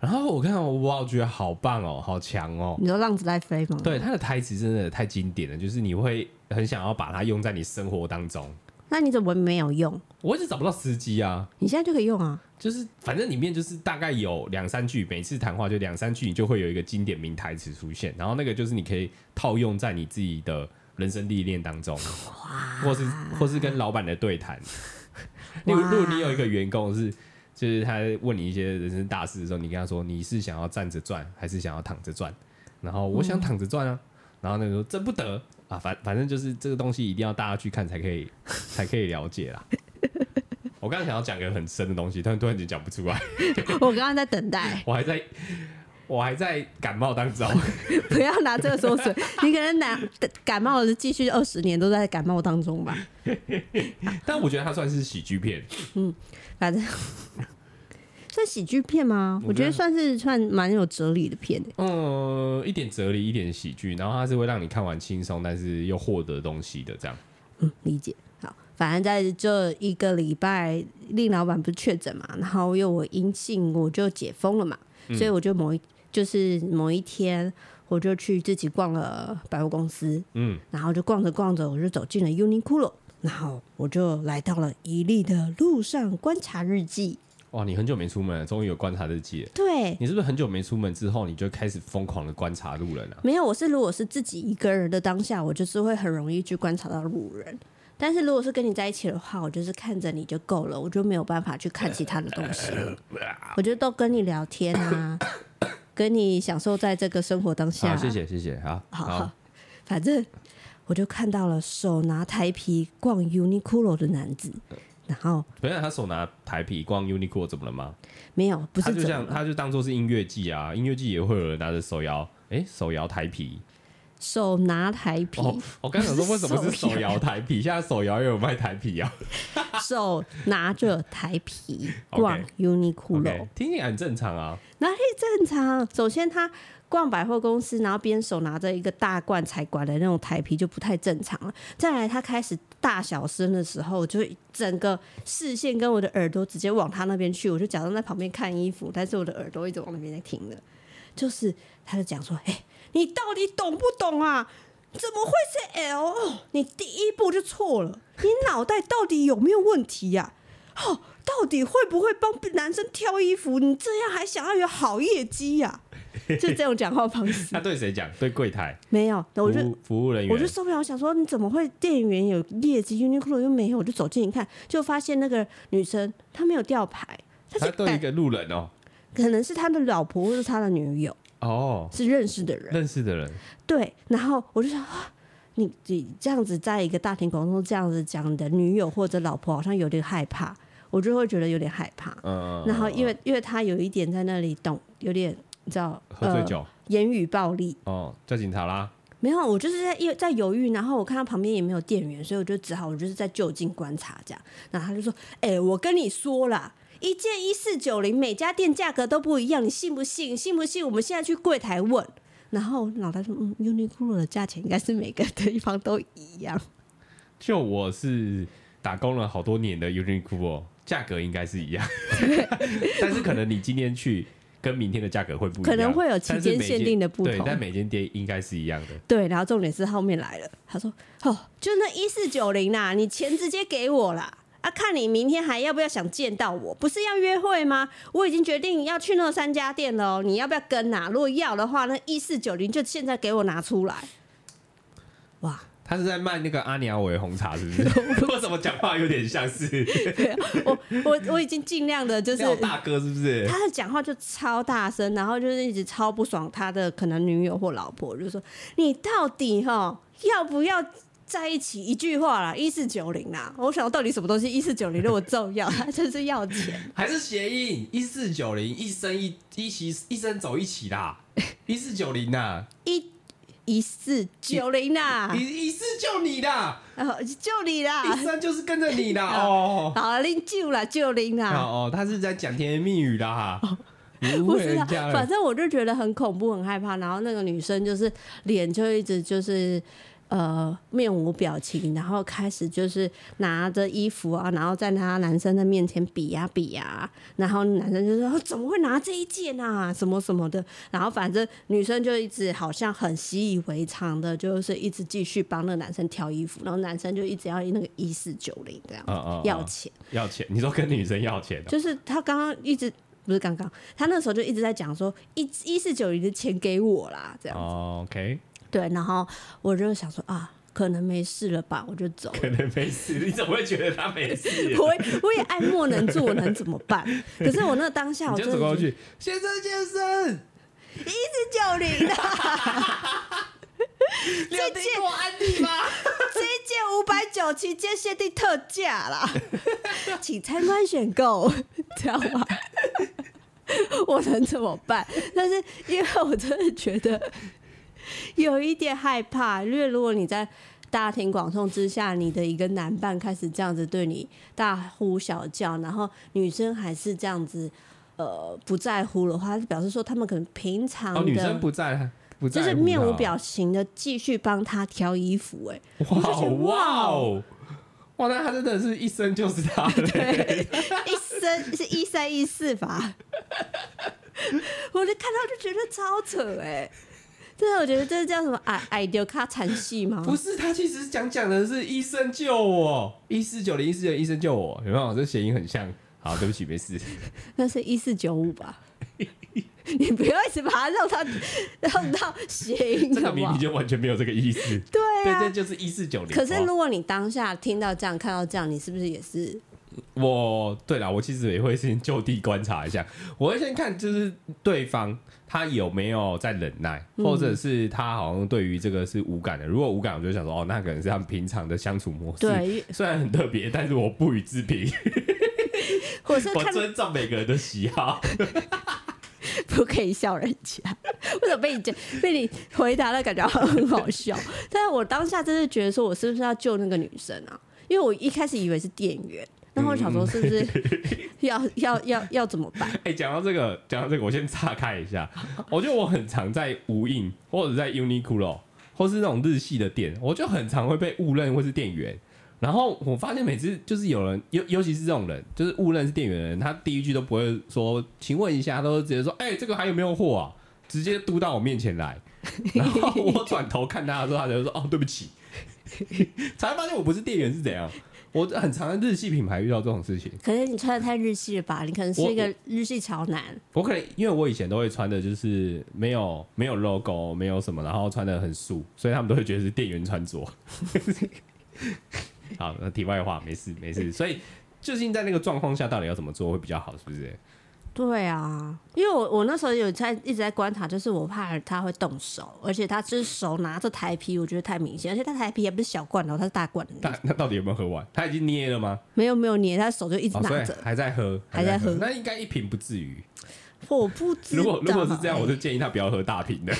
然后我看到哇，我觉得好棒哦，好强哦！你说浪子在飞吗？对，他的台词真的太经典了，就是你会很想要把它用在你生活当中。那你怎么没有用？我一直找不到时机啊！你现在就可以用啊！就是反正里面就是大概有两三句，每次谈话就两三句，你就会有一个经典名台词出现，然后那个就是你可以套用在你自己的人生历练当中，或是或是跟老板的对谈。例如，如果你有一个员工是。就是他问你一些人生大事的时候，你跟他说你是想要站着赚还是想要躺着赚？然后我想躺着赚啊，然后那个说这不得啊，反反正就是这个东西一定要大家去看才可以 才可以了解啦。我刚刚想要讲个很深的东西，但突然间讲不出来。我刚刚在等待，我还在我还在感冒当中。不要拿这个说嘴，你可能拿感冒了，继续二十年都在感冒当中吧。但我觉得它算是喜剧片。嗯，反正。算喜剧片吗？我觉得算是算蛮有哲理的片。嗯，一点哲理，一点喜剧，然后它是会让你看完轻松，但是又获得东西的这样。嗯，理解。好，反正在这一个礼拜，令老板不是确诊嘛，然后又我阴性，我就解封了嘛，嗯、所以我就某一就是某一天，我就去自己逛了百货公司，嗯，然后就逛着逛着，我就走进了 Uniqlo，然后我就来到了伊利的路上观察日记。哇，你很久没出门了，终于有观察日记了。对，你是不是很久没出门之后，你就开始疯狂的观察路人了、啊？没有，我是如果是自己一个人的当下，我就是会很容易去观察到路人。但是如果是跟你在一起的话，我就是看着你就够了，我就没有办法去看其他的东西了。我觉得都跟你聊天啊，跟你享受在这个生活当下。好，谢谢谢谢，好，好，好，反正我就看到了手拿台皮逛 Uniqlo 的男子。然后，本来他手拿台皮逛 Uniqlo 怎么了吗？没有，不是他就像他就当做是音乐季啊，音乐季也会有人拿着手摇，哎，手摇台啤，手拿台皮。哦、我刚想说为什么是手摇台皮？现在手摇也有卖台皮啊。手拿着台皮 逛 Uniqlo，、okay, okay, 听起来很正常啊。哪里正常？首先他。逛百货公司，然后边手拿着一个大罐才管的那种台皮就不太正常了。再来，他开始大小声的时候，就整个视线跟我的耳朵直接往他那边去，我就假装在旁边看衣服，但是我的耳朵一直往那边在听的。就是，他就讲说：“哎、欸，你到底懂不懂啊？怎么会是 L？你第一步就错了，你脑袋到底有没有问题呀、啊？哦，到底会不会帮男生挑衣服？你这样还想要有好业绩呀、啊？”就这种讲话方式。他对谁讲？对柜台？没有，我就服务人员。我就受不了，我想说你怎么会店员有业绩，Uniqlo 又没有？我就走近一看，就发现那个女生她没有吊牌，她是对一个路人哦，可能是他的老婆或是他的女友哦，是认识的人，认识的人。对，然后我就想啊，你你这样子在一个大庭广众这样子讲你的女友或者老婆，好像有点害怕，我就会觉得有点害怕。嗯，然后因为因为他有一点在那里懂，有点。你知道喝醉酒、呃，言语暴力哦，叫警察啦。没有，我就是在在犹豫，然后我看到旁边也没有店员，所以我就只好我就是在就近观察这样。然后他就说：“哎、欸，我跟你说啦，一件一四九零，每家店价格都不一样，你信不信？信不信？我们现在去柜台问。”然后老大说：“嗯，Uniqlo 的价钱应该是每个地方都一样。”就我是打工了好多年的 Uniqlo，价格应该是一样，但是可能你今天去。跟明天的价格会不一样，可能会有期间限定的不同，对，但每间店应该是一样的。对，然后重点是后面来了，他说：“哦，就那一四九零啦，你钱直接给我啦。啊，看你明天还要不要想见到我？不是要约会吗？我已经决定要去那三家店了，你要不要跟啊？如果要的话，那一四九零就现在给我拿出来。”哇！他是在卖那个阿尼亚维红茶，是不是？为什么讲话有点像是？我我我已经尽量的，就是大哥，是不是？他的讲话就超大声，然后就是一直超不爽他的可能女友或老婆，就说你到底哈要不要在一起？一句话啦，一四九零啦。我想到底什么东西一四九零那么重要？他就是要钱，还是谐音？一四九零一生一一起一生走一起啦，一四九零呐一。一四九零呐，一一四就你啦，就你啦，一生就是跟着你啦。哦，好了，你救了九零啦。哦，他是在讲甜言蜜语的哈，不是，反正我就觉得很恐怖，很害怕。然后那个女生就是脸就一直就是。呃，面无表情，然后开始就是拿着衣服啊，然后在他男生的面前比呀比呀，然后男生就说：“怎么会拿这一件啊？什么什么的。”然后反正女生就一直好像很习以为常的，就是一直继续帮那个男生挑衣服，然后男生就一直要那个一四九零这样，哦哦哦要钱要钱。你说跟女生要钱？就是他刚刚一直不是刚刚，他那时候就一直在讲说一一四九零的钱给我啦，这样子。哦，OK。对，然后我就想说啊，可能没事了吧，我就走。可能没事，你怎么会觉得他没事？我我也爱莫能助，我能怎么办？可是我那当下，我就走过去，先生先生，一四九零的，这件我安利吗？这件五百九期间限定特价啦，请参观选购，知道吗？我能怎么办？但是因为我真的觉得。有一点害怕，因为如果你在大庭广众之下，你的一个男伴开始这样子对你大呼小叫，然后女生还是这样子呃不在乎的话，表示说他们可能平常的、哦、女生不在，不在，就是面无表情的继续帮他挑衣服，哎，哇哇哦，哇，那他真的是一生就是他，对，一生是一三一四吧，我就看到就觉得超扯，哎。对，我觉得这是叫什么？矮矮丢卡惨戏吗？不是，他其实讲讲的是医生救我，一四九零一四九医生救我，有没有？这谐音很像。好，对不起，没事。那是一四九五吧？你不要一直把它弄到弄到谐音，这个明明就完全没有这个意思。对啊，对，这就是一四九零。可是如果你当下听到这样，看到这样，你是不是也是？我对了，我其实也会先就地观察一下，我会先看就是对方他有没有在忍耐，或者是他好像对于这个是无感的。如果无感，我就想说哦，那可能是他们平常的相处模式。对，虽然很特别，但是我不予置评。我是 我尊重每个人的喜好，不可以笑人家。为什么被你被你回答了，感觉很好笑？但是我当下真的觉得说，我是不是要救那个女生啊？因为我一开始以为是店员。然后我想说，是不是要要要要怎么办？哎、欸，讲到这个，讲到这个，我先岔开一下。我觉得我很常在无印或者在 Uniqlo 或是那种日系的店，我就很常会被误认或是店员。然后我发现每次就是有人，尤尤其是这种人，就是误认是店员的人，他第一句都不会说“请问一下”，他都直接说：“哎、欸，这个还有没有货啊？”直接嘟到我面前来。然后我转头看他的时候，他就说：“哦，对不起。”才发现我不是店员是怎样。我很常在日系品牌遇到这种事情，可是你穿的太日系了吧？你可能是一个日系潮男。我可能因为我以前都会穿的就是没有没有 logo，没有什么，然后穿的很素，所以他们都会觉得是店员穿着。好，那题外话，没事没事。所以究竟在那个状况下，到底要怎么做会比较好？是不是？对啊，因为我我那时候有在一直在观察，就是我怕他会动手，而且他只手拿着台啤，我觉得太明显，而且他台啤也不是小罐哦，他是大罐的。那那到底有没有喝完？他已经捏了吗？没有没有捏，他手就一直拿着，哦，还在喝，还在喝。在喝那应该一瓶不至于。我不知道。如果如果是这样，我就建议他不要喝大瓶的。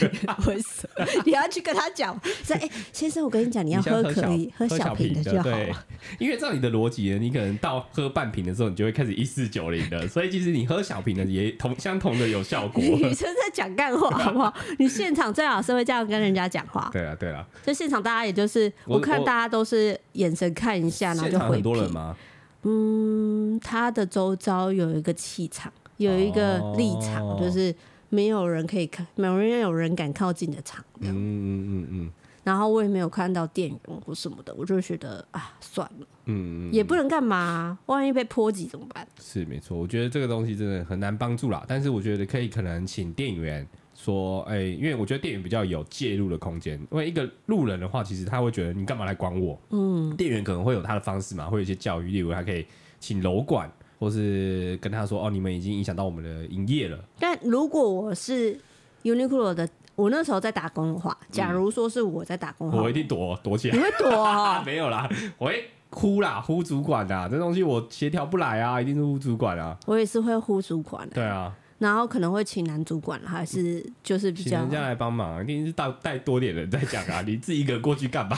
为什么？你要去跟他讲说，哎、欸，先生，我跟你讲，你要喝可以 喝小瓶的就好。对，因为照你的逻辑呢，你可能到喝半瓶的时候，你就会开始一四九零的。所以其实你喝小瓶的也同相同的有效果。女生在讲干话，好不好？你现场最好是会这样跟人家讲话。对啊，对啊。就现场大家也就是，我看大家都是眼神看一下，然后就回。很多人吗？嗯，他的周遭有一个气场。有一个立场，哦、就是没有人可以看，没有人有人敢靠近的场。嗯嗯嗯嗯。然后我也没有看到店员或什么的，我就觉得啊，算了。嗯嗯。也不能干嘛、啊，万一被波及怎么办？是没错，我觉得这个东西真的很难帮助啦。但是我觉得可以，可能请店员说，哎、欸，因为我觉得店员比较有介入的空间。因为一个路人的话，其实他会觉得你干嘛来管我？嗯。店员可能会有他的方式嘛，会有一些教育，例如他可以请楼管。或是跟他说哦，你们已经影响到我们的营业了。但如果我是 Uniqlo 的，我那时候在打工的话，假如说是我在打工的话，我一定躲躲起来。你会躲啊？没有啦，我会呼啦，呼主管的，这东西我协调不来啊，一定是呼主管啊。我也是会呼主管的。对啊。然后可能会请男主管，还是就是比较人家来帮忙，一定是带带多点人在讲啊，你自己一个人过去干嘛？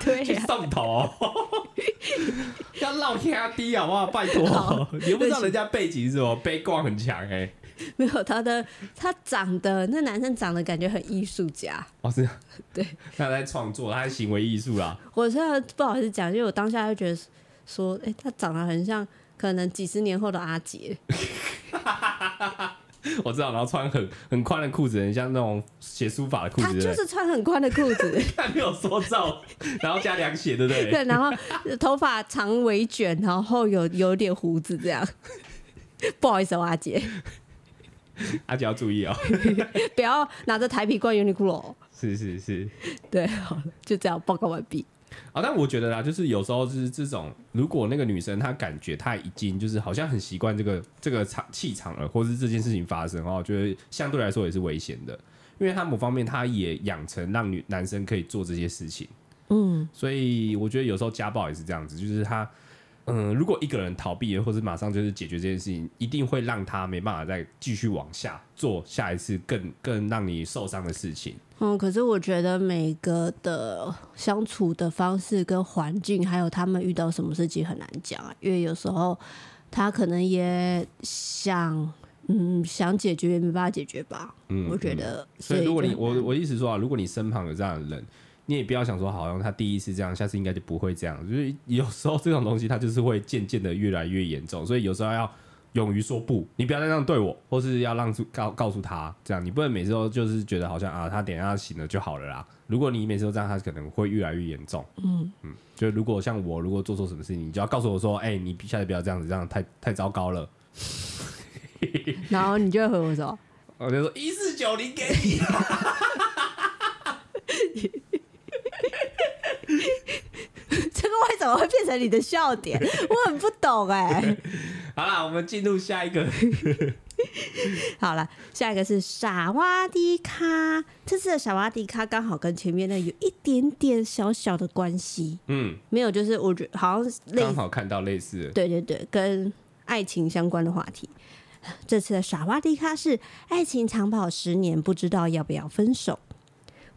对、啊，去送头，要绕天低好不好？拜托，你又不知道人家背景是什么，背光很强哎、欸。没有他的，他长得那男生长得感觉很艺术家哦，是，对，他在创作，他在行为艺术啦。我现在不好意思讲，因为我当下就觉得说，哎、欸，他长得很像可能几十年后的阿杰。我知道，然后穿很很宽的裤子，很像那种写书法的裤子。他就是穿很宽的裤子，他没有说照，然后加凉鞋，对不对？对，然后头发长尾卷，然后有有点胡子这样。不好意思，阿姐，阿姐要注意哦，不要拿着台啤灌 Uniqlo。是是是，对，好了，就这样报告完毕。啊，但我觉得啦，就是有时候就是这种，如果那个女生她感觉她已经就是好像很习惯这个这个场气场了，或是这件事情发生的话，我觉得相对来说也是危险的，因为她某方面她也养成让女男生可以做这些事情，嗯，所以我觉得有时候家暴也是这样子，就是他。嗯，如果一个人逃避了，或者马上就是解决这件事情，一定会让他没办法再继续往下做下一次更更让你受伤的事情。嗯，可是我觉得每个的相处的方式跟环境，还有他们遇到什么事情很难讲啊，因为有时候他可能也想，嗯，想解决也没办法解决吧。嗯，我觉得。所以如果你我我意思说啊，如果你身旁有这样的人。你也不要想说，好像他第一次这样，下次应该就不会这样。就是有时候这种东西，它就是会渐渐的越来越严重。所以有时候要勇于说不，你不要再这样对我，或是要让出告告诉他，这样你不能每次都就是觉得好像啊，他等一下醒了就好了啦。如果你每次都这样，他可能会越来越严重。嗯嗯，就如果像我，如果做错什么事情，你就要告诉我说，哎、欸，你下次不要这样子，这样太太糟糕了。然后你就会回我说，我就说一四九零给你。这个为什么会变成你的笑点？我很不懂哎。好了，我们进入下一个。好了，下一个是傻哇迪卡。这次的傻哇迪卡刚好跟前面的有一点点小小的关系。嗯，没有，就是我觉得好像刚好看到类似的。对对对，跟爱情相关的话题。这次的傻哇迪卡是爱情长跑十年，不知道要不要分手。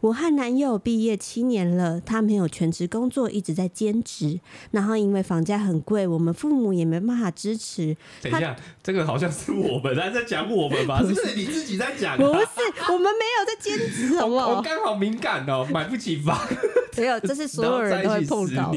我和男友毕业七年了，他没有全职工作，一直在兼职。然后因为房价很贵，我们父母也没办法支持。等一下，这个好像是我们还在讲我们吧？是不是你自己在讲？不是，我们没有在兼职，好不好？我刚好敏感哦，买不起房。没有，这是 所有人都会碰到。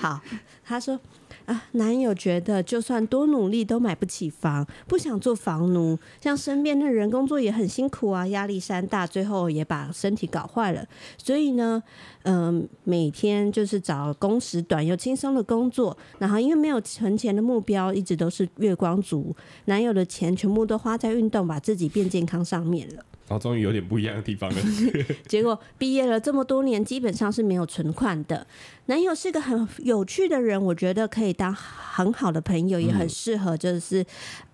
好，他说。啊，男友觉得就算多努力都买不起房，不想做房奴。像身边的人工作也很辛苦啊，压力山大，最后也把身体搞坏了。所以呢，嗯、呃，每天就是找工时短又轻松的工作，然后因为没有存钱的目标，一直都是月光族。男友的钱全部都花在运动，把自己变健康上面了。然后终于有点不一样的地方了。结果毕业了这么多年，基本上是没有存款的。男友是个很有趣的人，我觉得可以当很好的朋友，也很适合，就是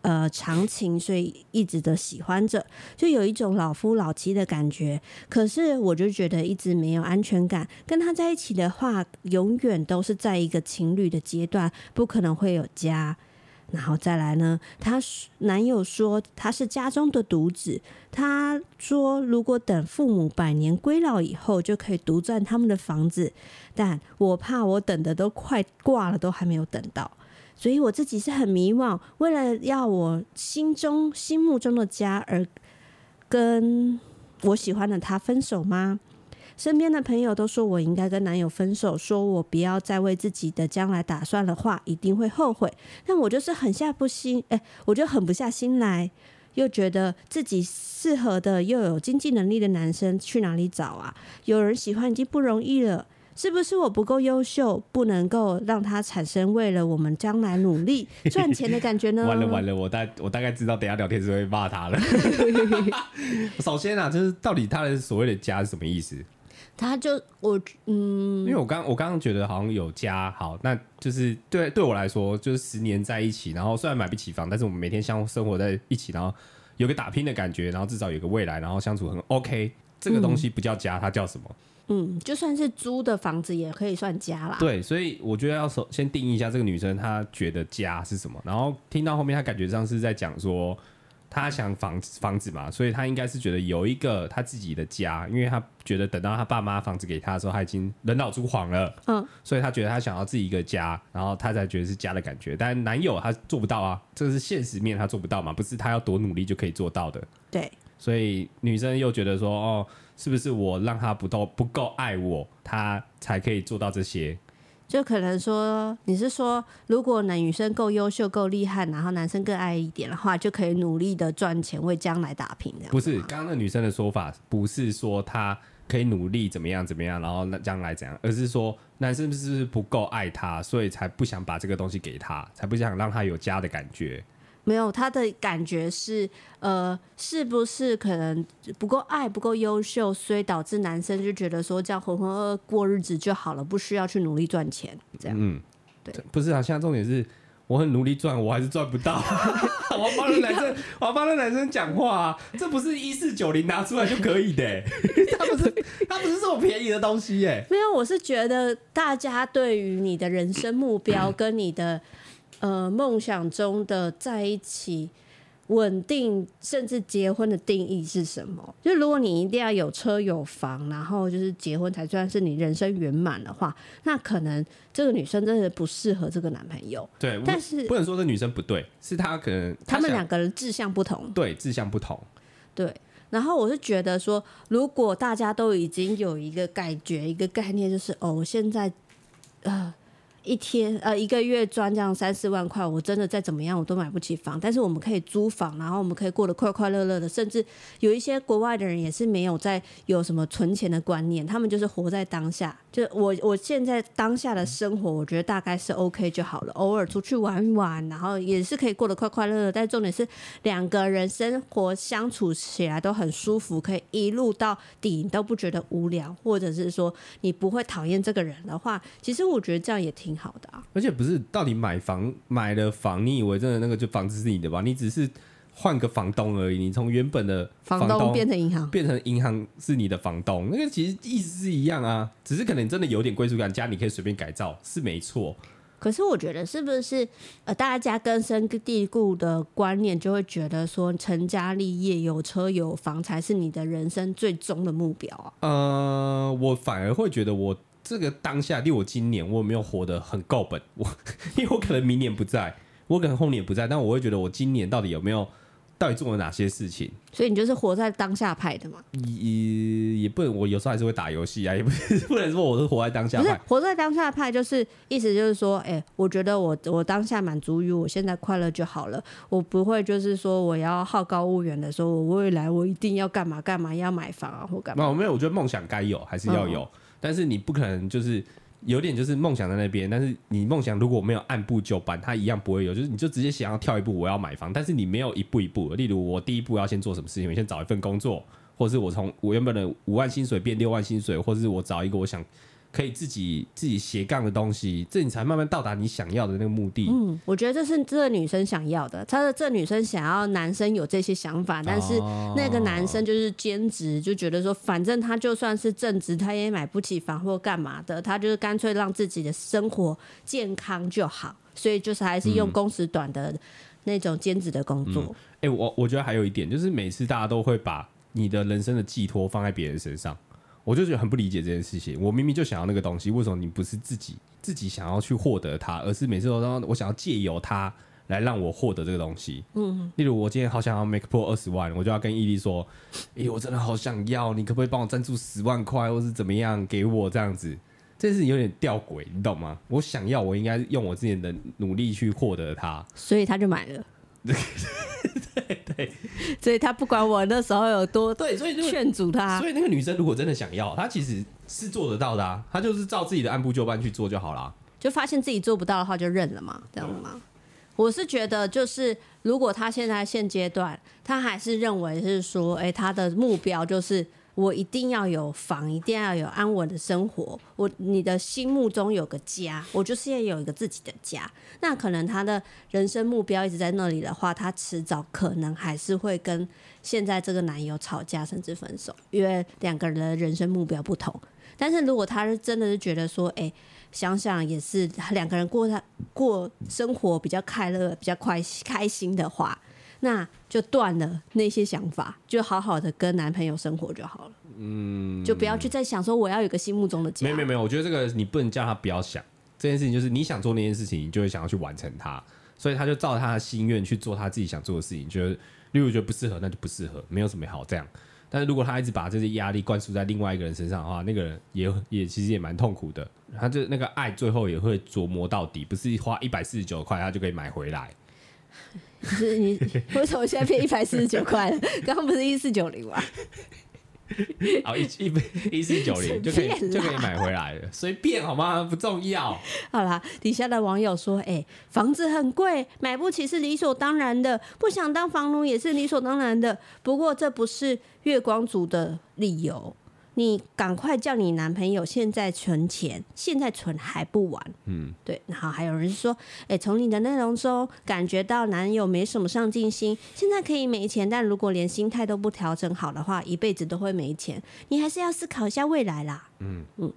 呃长情，所以一直都喜欢着，就有一种老夫老妻的感觉。可是我就觉得一直没有安全感，跟他在一起的话，永远都是在一个情侣的阶段，不可能会有家。然后再来呢，她男友说他是家中的独子，他说如果等父母百年归老以后，就可以独占他们的房子。但我怕我等的都快挂了，都还没有等到，所以我自己是很迷惘。为了要我心中心目中的家而跟我喜欢的他分手吗？身边的朋友都说我应该跟男友分手，说我不要再为自己的将来打算的话，一定会后悔。但我就是狠下不心，哎，我就狠不下心来，又觉得自己适合的又有经济能力的男生去哪里找啊？有人喜欢已经不容易了。是不是我不够优秀，不能够让他产生为了我们将来努力 赚钱的感觉呢？完了完了，我大我大概知道，等下聊天时会骂他了。首先啊，就是到底他的所谓的家是什么意思？他就我嗯，因为我刚我刚刚觉得好像有家好，那就是对对我来说，就是十年在一起，然后虽然买不起房，但是我们每天相生活在一起，然后有个打拼的感觉，然后至少有个未来，然后相处很 OK。这个东西不叫家，它叫什么？嗯，就算是租的房子也可以算家啦。对，所以我觉得要首先定义一下这个女生她觉得家是什么。然后听到后面，她感觉上是在讲说，她想房子房子嘛，所以她应该是觉得有一个她自己的家，因为她觉得等到她爸妈房子给她的时候，她已经人老珠黄了。嗯，所以她觉得她想要自己一个家，然后她才觉得是家的感觉。但男友他做不到啊，这个是现实面，他做不到嘛，不是他要多努力就可以做到的。对，所以女生又觉得说，哦。是不是我让他不够不够爱我，他才可以做到这些？就可能说，你是说，如果男女生够优秀、够厉害，然后男生更爱一点的话，就可以努力的赚钱，为将来打拼。不是，刚刚那女生的说法，不是说他可以努力怎么样怎么样，然后那将来怎样，而是说男生是不是不够爱他，所以才不想把这个东西给他，才不想让他有家的感觉。没有，他的感觉是，呃，是不是可能不够爱、不够优秀，所以导致男生就觉得说这样浑浑噩噩过日子就好了，不需要去努力赚钱，这样。嗯，对，不是啊，现在重点是我很努力赚，我还是赚不到。我要帮那男生，我要帮那男生讲话啊，这不是一四九零拿出来就可以的，他不是，他不是这么便宜的东西耶。没有，我是觉得大家对于你的人生目标跟你的。呃，梦想中的在一起、稳定甚至结婚的定义是什么？就如果你一定要有车有房，然后就是结婚才算是你人生圆满的话，那可能这个女生真的不适合这个男朋友。对，但是不能说这女生不对，是她可能他们两个人志向不同。对，志向不同。对，然后我是觉得说，如果大家都已经有一个感觉、一个概念，就是哦，现在呃。一天呃一个月赚这样三四万块，我真的再怎么样我都买不起房。但是我们可以租房，然后我们可以过得快快乐乐的。甚至有一些国外的人也是没有在有什么存钱的观念，他们就是活在当下。就我我现在当下的生活，我觉得大概是 OK 就好了。偶尔出去玩一玩，然后也是可以过得快快乐乐。但重点是两个人生活相处起来都很舒服，可以一路到底都不觉得无聊，或者是说你不会讨厌这个人的话，其实我觉得这样也挺的啊。而且不是到底买房买了房，你以为真的那个就房子是你的吧？你只是。换个房东而已，你从原本的房东变成银行，变成银行是你的房东，那个其实意思是一样啊，只是可能真的有点归属感，家你可以随便改造是没错。可是我觉得是不是呃，大家根深蒂固的观念就会觉得说，成家立业、有车有房才是你的人生最终的目标啊？呃，我反而会觉得我这个当下，例如我今年我没有活得很够本，我因为我可能明年不在，我可能后年不在，但我会觉得我今年到底有没有？到底做了哪些事情？所以你就是活在当下派的嘛？也也不能，我有时候还是会打游戏啊，也不是不能说我是活在当下派。不是活在当下派，就是意思就是说，哎、欸，我觉得我我当下满足于我现在快乐就好了，我不会就是说我要好高骛远的说，我未来我一定要干嘛干嘛，要买房啊或干嘛。没有，我觉得梦想该有还是要有，嗯、但是你不可能就是。有点就是梦想在那边，但是你梦想如果没有按部就班，它一样不会有。就是你就直接想要跳一步，我要买房，但是你没有一步一步。例如我第一步要先做什么事情，我先找一份工作，或是我从我原本的五万薪水变六万薪水，或是我找一个我想。可以自己自己斜杠的东西，这你才慢慢到达你想要的那个目的。嗯，我觉得这是这个女生想要的。她的这女生想要男生有这些想法，但是那个男生就是兼职，就觉得说，反正他就算是正职，他也买不起房或干嘛的，他就是干脆让自己的生活健康就好，所以就是还是用工时短的那种兼职的工作。哎、嗯欸，我我觉得还有一点就是，每次大家都会把你的人生的寄托放在别人身上。我就觉得很不理解这件事情。我明明就想要那个东西，为什么你不是自己自己想要去获得它，而是每次都让我想要借由它来让我获得这个东西？嗯，例如我今天好想要 MacBook 二十万，我就要跟伊利说：“哎、欸，我真的好想要，你可不可以帮我赞助十万块，或是怎么样给我这样子？”这件事情有点吊诡，你懂吗？我想要，我应该用我自己的努力去获得它，所以他就买了。对对，所以他不管我那时候有多对，所以劝阻他。所以那个女生如果真的想要，她其实是做得到的啊。她就是照自己的按部就班去做就好啦。就发现自己做不到的话，就认了嘛，这样吗？我是觉得，就是如果他现在现阶段，他还是认为是说，哎，他的目标就是。我一定要有房，一定要有安稳的生活。我你的心目中有个家，我就是要有一个自己的家。那可能他的人生目标一直在那里的话，他迟早可能还是会跟现在这个男友吵架，甚至分手，因为两个人的人生目标不同。但是如果他是真的是觉得说，哎，想想也是两个人过他过生活比较快乐、比较快开心的话。那就断了那些想法，就好好的跟男朋友生活就好了。嗯，就不要去再想说我要有个心目中的家。没有没有没有，我觉得这个你不能叫他不要想这件事情，就是你想做那件事情，你就会想要去完成它，所以他就照他的心愿去做他自己想做的事情。觉得例如觉得不适合，那就不适合，没有什么好这样。但是如果他一直把这些压力灌输在另外一个人身上的话，那个人也也其实也蛮痛苦的。他就那个爱最后也会琢磨到底，不是花一百四十九块他就可以买回来。是你为什么现在变一百四十九块了？刚刚不是一四九零吗？好，一一一四九零就可以就可以买回来了，随便好吗？不重要。好啦，底下的网友说：“哎、欸，房子很贵，买不起是理所当然的，不想当房奴也是理所当然的。不过这不是月光族的理由。”你赶快叫你男朋友现在存钱，现在存还不晚。嗯，对。然后还有人说，哎，从你的内容中感觉到男友没什么上进心，现在可以没钱，但如果连心态都不调整好的话，一辈子都会没钱。你还是要思考一下未来啦。嗯嗯。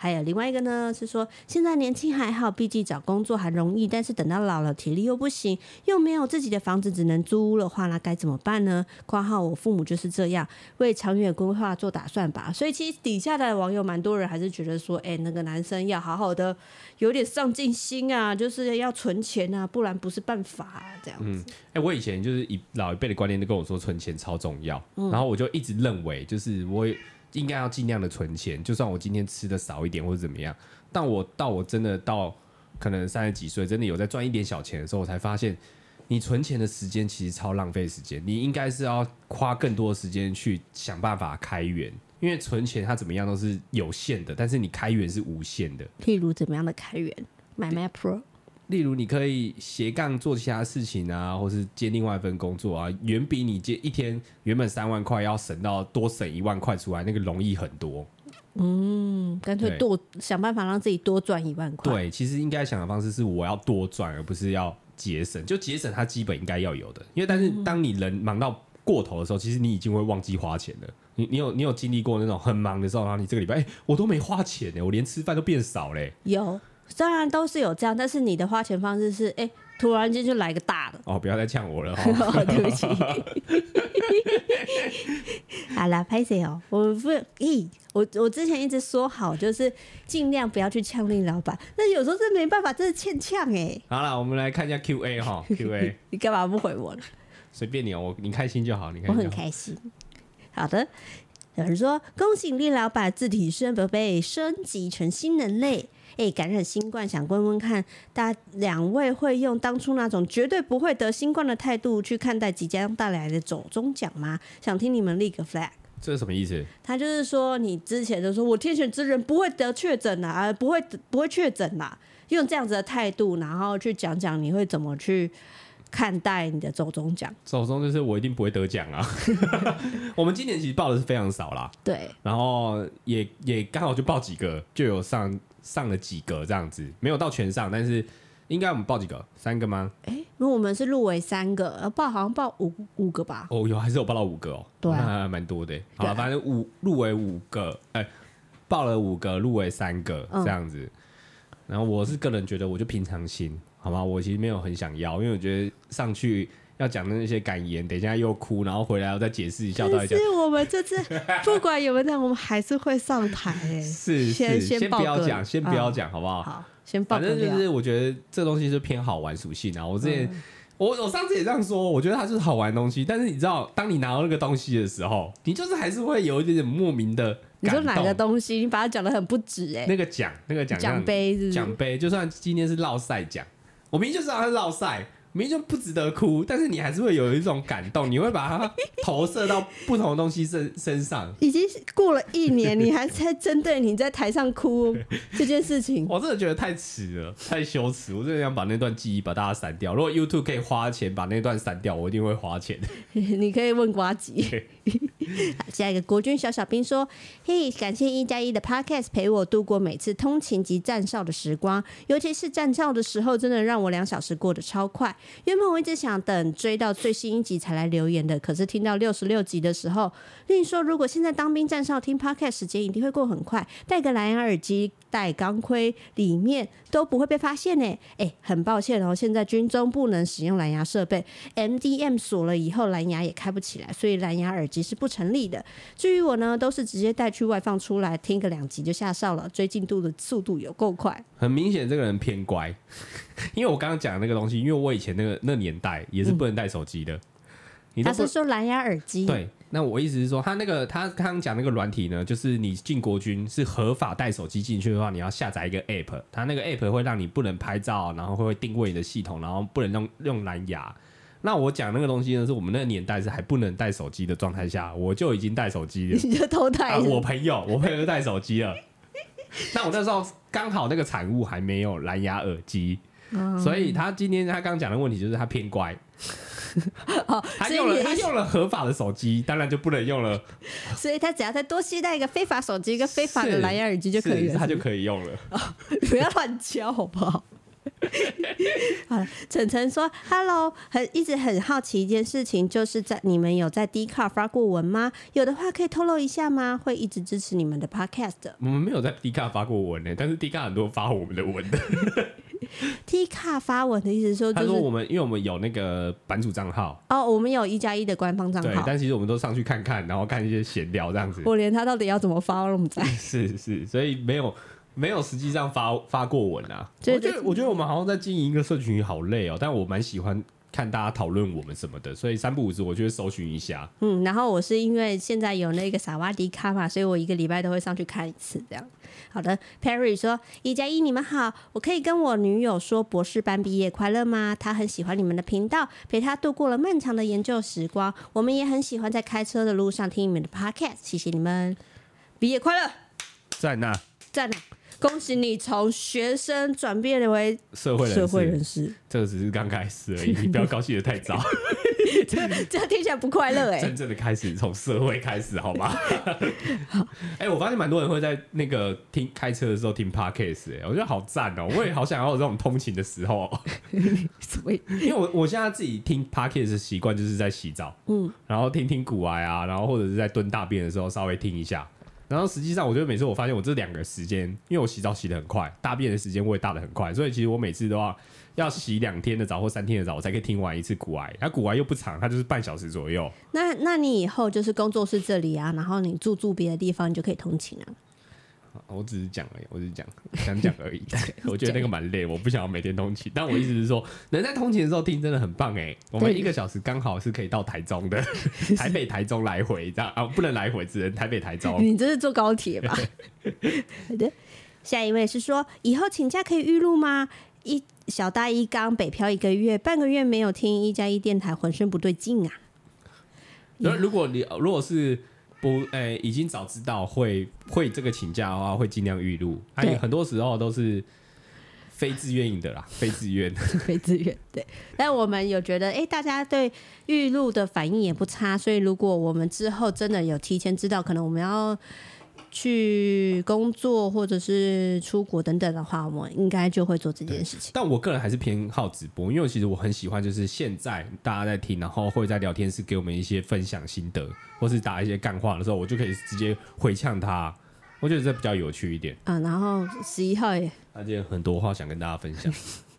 还有另外一个呢，是说现在年轻还好，毕竟找工作还容易，但是等到老了体力又不行，又没有自己的房子，只能租屋的话，那该怎么办呢？括号我父母就是这样，为长远规划做打算吧。所以其实底下的网友蛮多人还是觉得说，哎、欸，那个男生要好好的，有点上进心啊，就是要存钱啊，不然不是办法啊，这样子。嗯，哎、欸，我以前就是以老一辈的观念都跟我说存钱超重要，嗯、然后我就一直认为就是我。应该要尽量的存钱，就算我今天吃的少一点或者怎么样，但我到我真的到可能三十几岁，真的有在赚一点小钱的时候，我才发现，你存钱的时间其实超浪费时间。你应该是要花更多的时间去想办法开源，因为存钱它怎么样都是有限的，但是你开源是无限的。譬如怎么样的开源？买卖 Pro。例如，你可以斜杠做其他事情啊，或是接另外一份工作啊，远比你接一天原本三万块要省到多省一万块出来，那个容易很多。嗯，干脆多想办法让自己多赚一万块。对，其实应该想的方式是我要多赚，而不是要节省。就节省，它基本应该要有的。因为，但是当你人忙到过头的时候，其实你已经会忘记花钱了。你你有你有经历过那种很忙的时候，然后你这个礼拜，哎、欸，我都没花钱呢，我连吃饭都变少嘞。有。虽然都是有这样，但是你的花钱方式是，哎、欸，突然间就来个大的。哦，不要再呛我了，哦、对不起。好了，拍谁哦，我不，咦，我我之前一直说好，就是尽量不要去呛令老板，但有时候是没办法，真的欠呛哎。好了，我们来看一下 Q A 哈，Q A，你干嘛不回我了？随便你哦，我你开心就好，你开心。我很开心。好的，有人说恭喜令老板自体身宝贝升级成新人类。哎、欸，感染新冠，想问问看，大家两位会用当初那种绝对不会得新冠的态度去看待即将带来的走中奖吗？想听你们立个 flag。这是什么意思？他就是说，你之前就说我天选之人不会得确诊啊，不会不会确诊啦，用这样子的态度，然后去讲讲你会怎么去看待你的走中奖。走中就是我一定不会得奖啊。我们今年其实报的是非常少啦，对，然后也也刚好就报几个，就有上。上了几个这样子，没有到全上，但是应该我们报几个？三个吗？哎、欸，那我们是入围三个，报好像报五五个吧？哦，有还是有报到五个哦？对、啊，蛮多的。好了，反正五入围五个，哎、欸，报了五个，入围三个这样子、嗯。然后我是个人觉得，我就平常心，好吗？我其实没有很想要，因为我觉得上去。要讲的那些感言，等一下又哭，然后回来我再解释一下到底讲。但是我们这次 不管有没有这样，我们还是会上台。是是，先先不要讲，先不要讲、哦，好不好？好，先报。反正就是我觉得这东西是偏好玩属性啊。我之前、嗯、我我上次也这样说，我觉得它是好玩的东西。但是你知道，当你拿到那个东西的时候，你就是还是会有一点点莫名的。你说哪个东西？你把它讲的很不值哎、欸。那个奖，那个奖奖杯是奖杯，就算今天是绕赛奖，我明明就知道它是绕赛。明明就不值得哭，但是你还是会有一种感动，你会把它投射到不同的东西身 身上。已经过了一年，你还在针对你在台上哭这件事情，我真的觉得太迟了，太羞耻。我真的想把那段记忆把大家删掉。如果 YouTube 可以花钱把那段删掉，我一定会花钱。你可以问瓜吉。下一个国军小小兵说：“嘿，感谢一加一的 Podcast 陪我度过每次通勤及站哨的时光，尤其是站哨的时候，真的让我两小时过得超快。原本我一直想等追到最新一集才来留言的，可是听到六十六集的时候，另说如果现在当兵站哨听 Podcast 时间一定会过很快，戴个蓝牙耳机。”戴钢盔里面都不会被发现呢。哎、欸，很抱歉哦，现在军中不能使用蓝牙设备，MDM 锁了以后蓝牙也开不起来，所以蓝牙耳机是不成立的。至于我呢，都是直接带去外放出来听个两集就下哨了，追进度的速度有够快。很明显这个人偏乖，因为我刚刚讲的那个东西，因为我以前那个那年代也是不能带手机的。嗯他是说蓝牙耳机。对，那我意思是说，他那个他刚刚讲那个软体呢，就是你进国军是合法带手机进去的话，你要下载一个 app，他那个 app 会让你不能拍照，然后会定位你的系统，然后不能用用蓝牙。那我讲那个东西呢，是我们那个年代是还不能带手机的状态下，我就已经带手机了。你就偷带、啊？我朋友，我朋友就带手机了。那我那时候刚好那个产物还没有蓝牙耳机、嗯，所以他今天他刚刚讲的问题就是他偏乖。哦，他用了他用了合法的手机，当然就不能用了。所以他只要再多携带一个非法手机、一个非法的蓝牙耳机就可以了，他就可以用了。哦、不要乱教好不好？好了，晨晨说：“Hello，很一直很好奇一件事情，就是在你们有在 D 卡发过文吗？有的话可以透露一下吗？会一直支持你们的 Podcast。我们没有在 D 卡发过文呢，但是 D 卡很多发我们的文的。T 卡发文的意思说，就是，他说我们因为我们有那个版主账号哦，我们有一加一的官方账号，对，但其实我们都上去看看，然后看一些闲聊这样子。我连他到底要怎么发我们在。是是，所以没有没有实际上发发过文啊。我觉得我觉得我们好像在经营一个社群好累哦，但我蛮喜欢看大家讨论我们什么的，所以三不五时我就会搜寻一下。嗯，然后我是因为现在有那个萨瓦迪卡嘛，所以我一个礼拜都会上去看一次这样。好的，Perry 说：“一加一，你们好，我可以跟我女友说博士班毕业快乐吗？她很喜欢你们的频道，陪她度过了漫长的研究时光。我们也很喜欢在开车的路上听你们的 Podcast，谢谢你们，毕业快乐，在那，在那，恭喜你从学生转变为社会社会人士，这个只是刚开始而已，你不要高兴的太早。” 这这听起来不快乐哎！真正的开始从社会开始，好吗？哎、欸，我发现蛮多人会在那个听开车的时候听 podcast，哎，我觉得好赞哦！我也好想要有这种通勤的时候。因为我我现在自己听 podcast 的习惯就是在洗澡，嗯，然后听听古癌啊，然后或者是在蹲大便的时候稍微听一下。然后实际上，我觉得每次我发现我这两个时间，因为我洗澡洗的很快，大便的时间我也大的很快，所以其实我每次都要。要洗两天的澡或三天的澡，我才可以听完一次古癌。它股癌又不长，它就是半小时左右。那那你以后就是工作室这里啊，然后你住住别的地方，你就可以通勤啊。我只是讲而已，我只是讲想讲而已。我觉得那个蛮累，我不想要每天通勤。但我意思是说，能在通勤的时候听真的很棒哎。我们一个小时刚好是可以到台中的，台北台中来回这样啊，不能来回，只能台北台中。你这是坐高铁吧？好的，下一位是说，以后请假可以预录吗？一小大一刚北漂一个月，半个月没有听一加一电台，浑身不对劲啊！那如果你如果是不诶、欸，已经早知道会会这个请假的话，会尽量预录。还有很多时候都是非自愿的啦，非自愿，非自愿。对，但我们有觉得，哎、欸，大家对预录的反应也不差，所以如果我们之后真的有提前知道，可能我们要。去工作或者是出国等等的话，我们应该就会做这件事情。但我个人还是偏好直播，因为其实我很喜欢，就是现在大家在听，然后会在聊天室给我们一些分享心得，或是打一些干话的时候，我就可以直接回呛他。我觉得这比较有趣一点。啊，然后十一号耶，他今天很多话想跟大家分享。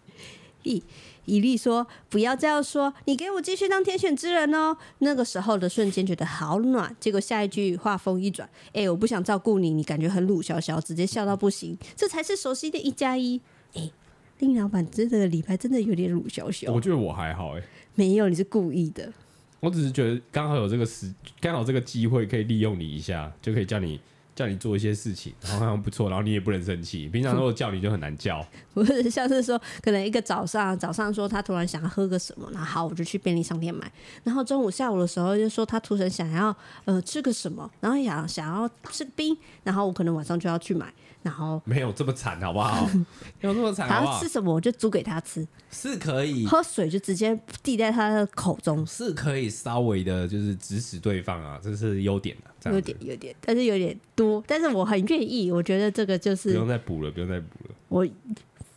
一。伊利说：“不要这样说，你给我继续当天选之人哦。”那个时候的瞬间觉得好暖，结果下一句话锋一转，哎，我不想照顾你，你感觉很鲁小小，直接笑到不行。这才是熟悉的一加一。哎，令老板这个礼拜真的有点鲁小小。我觉得我还好哎，没有，你是故意的。我只是觉得刚好有这个时，刚好这个机会可以利用你一下，就可以叫你。叫你做一些事情，然后好像不错，然后你也不能生气。平常如果叫你就很难叫，不是像是说，可能一个早上早上说他突然想要喝个什么，然后好，我就去便利商店买。然后中午下午的时候就说他突然想要呃吃个什么，然后想想要吃冰，然后我可能晚上就要去买。然后没有这么惨，好不好？没有这么惨。然后吃什么我就煮给他吃，是可以喝水就直接递在他的口中，是可以稍微的，就是指使对方啊，这是优点的，有点有点，但是有点多，但是我很愿意，我觉得这个就是不用再补了，不用再补了，我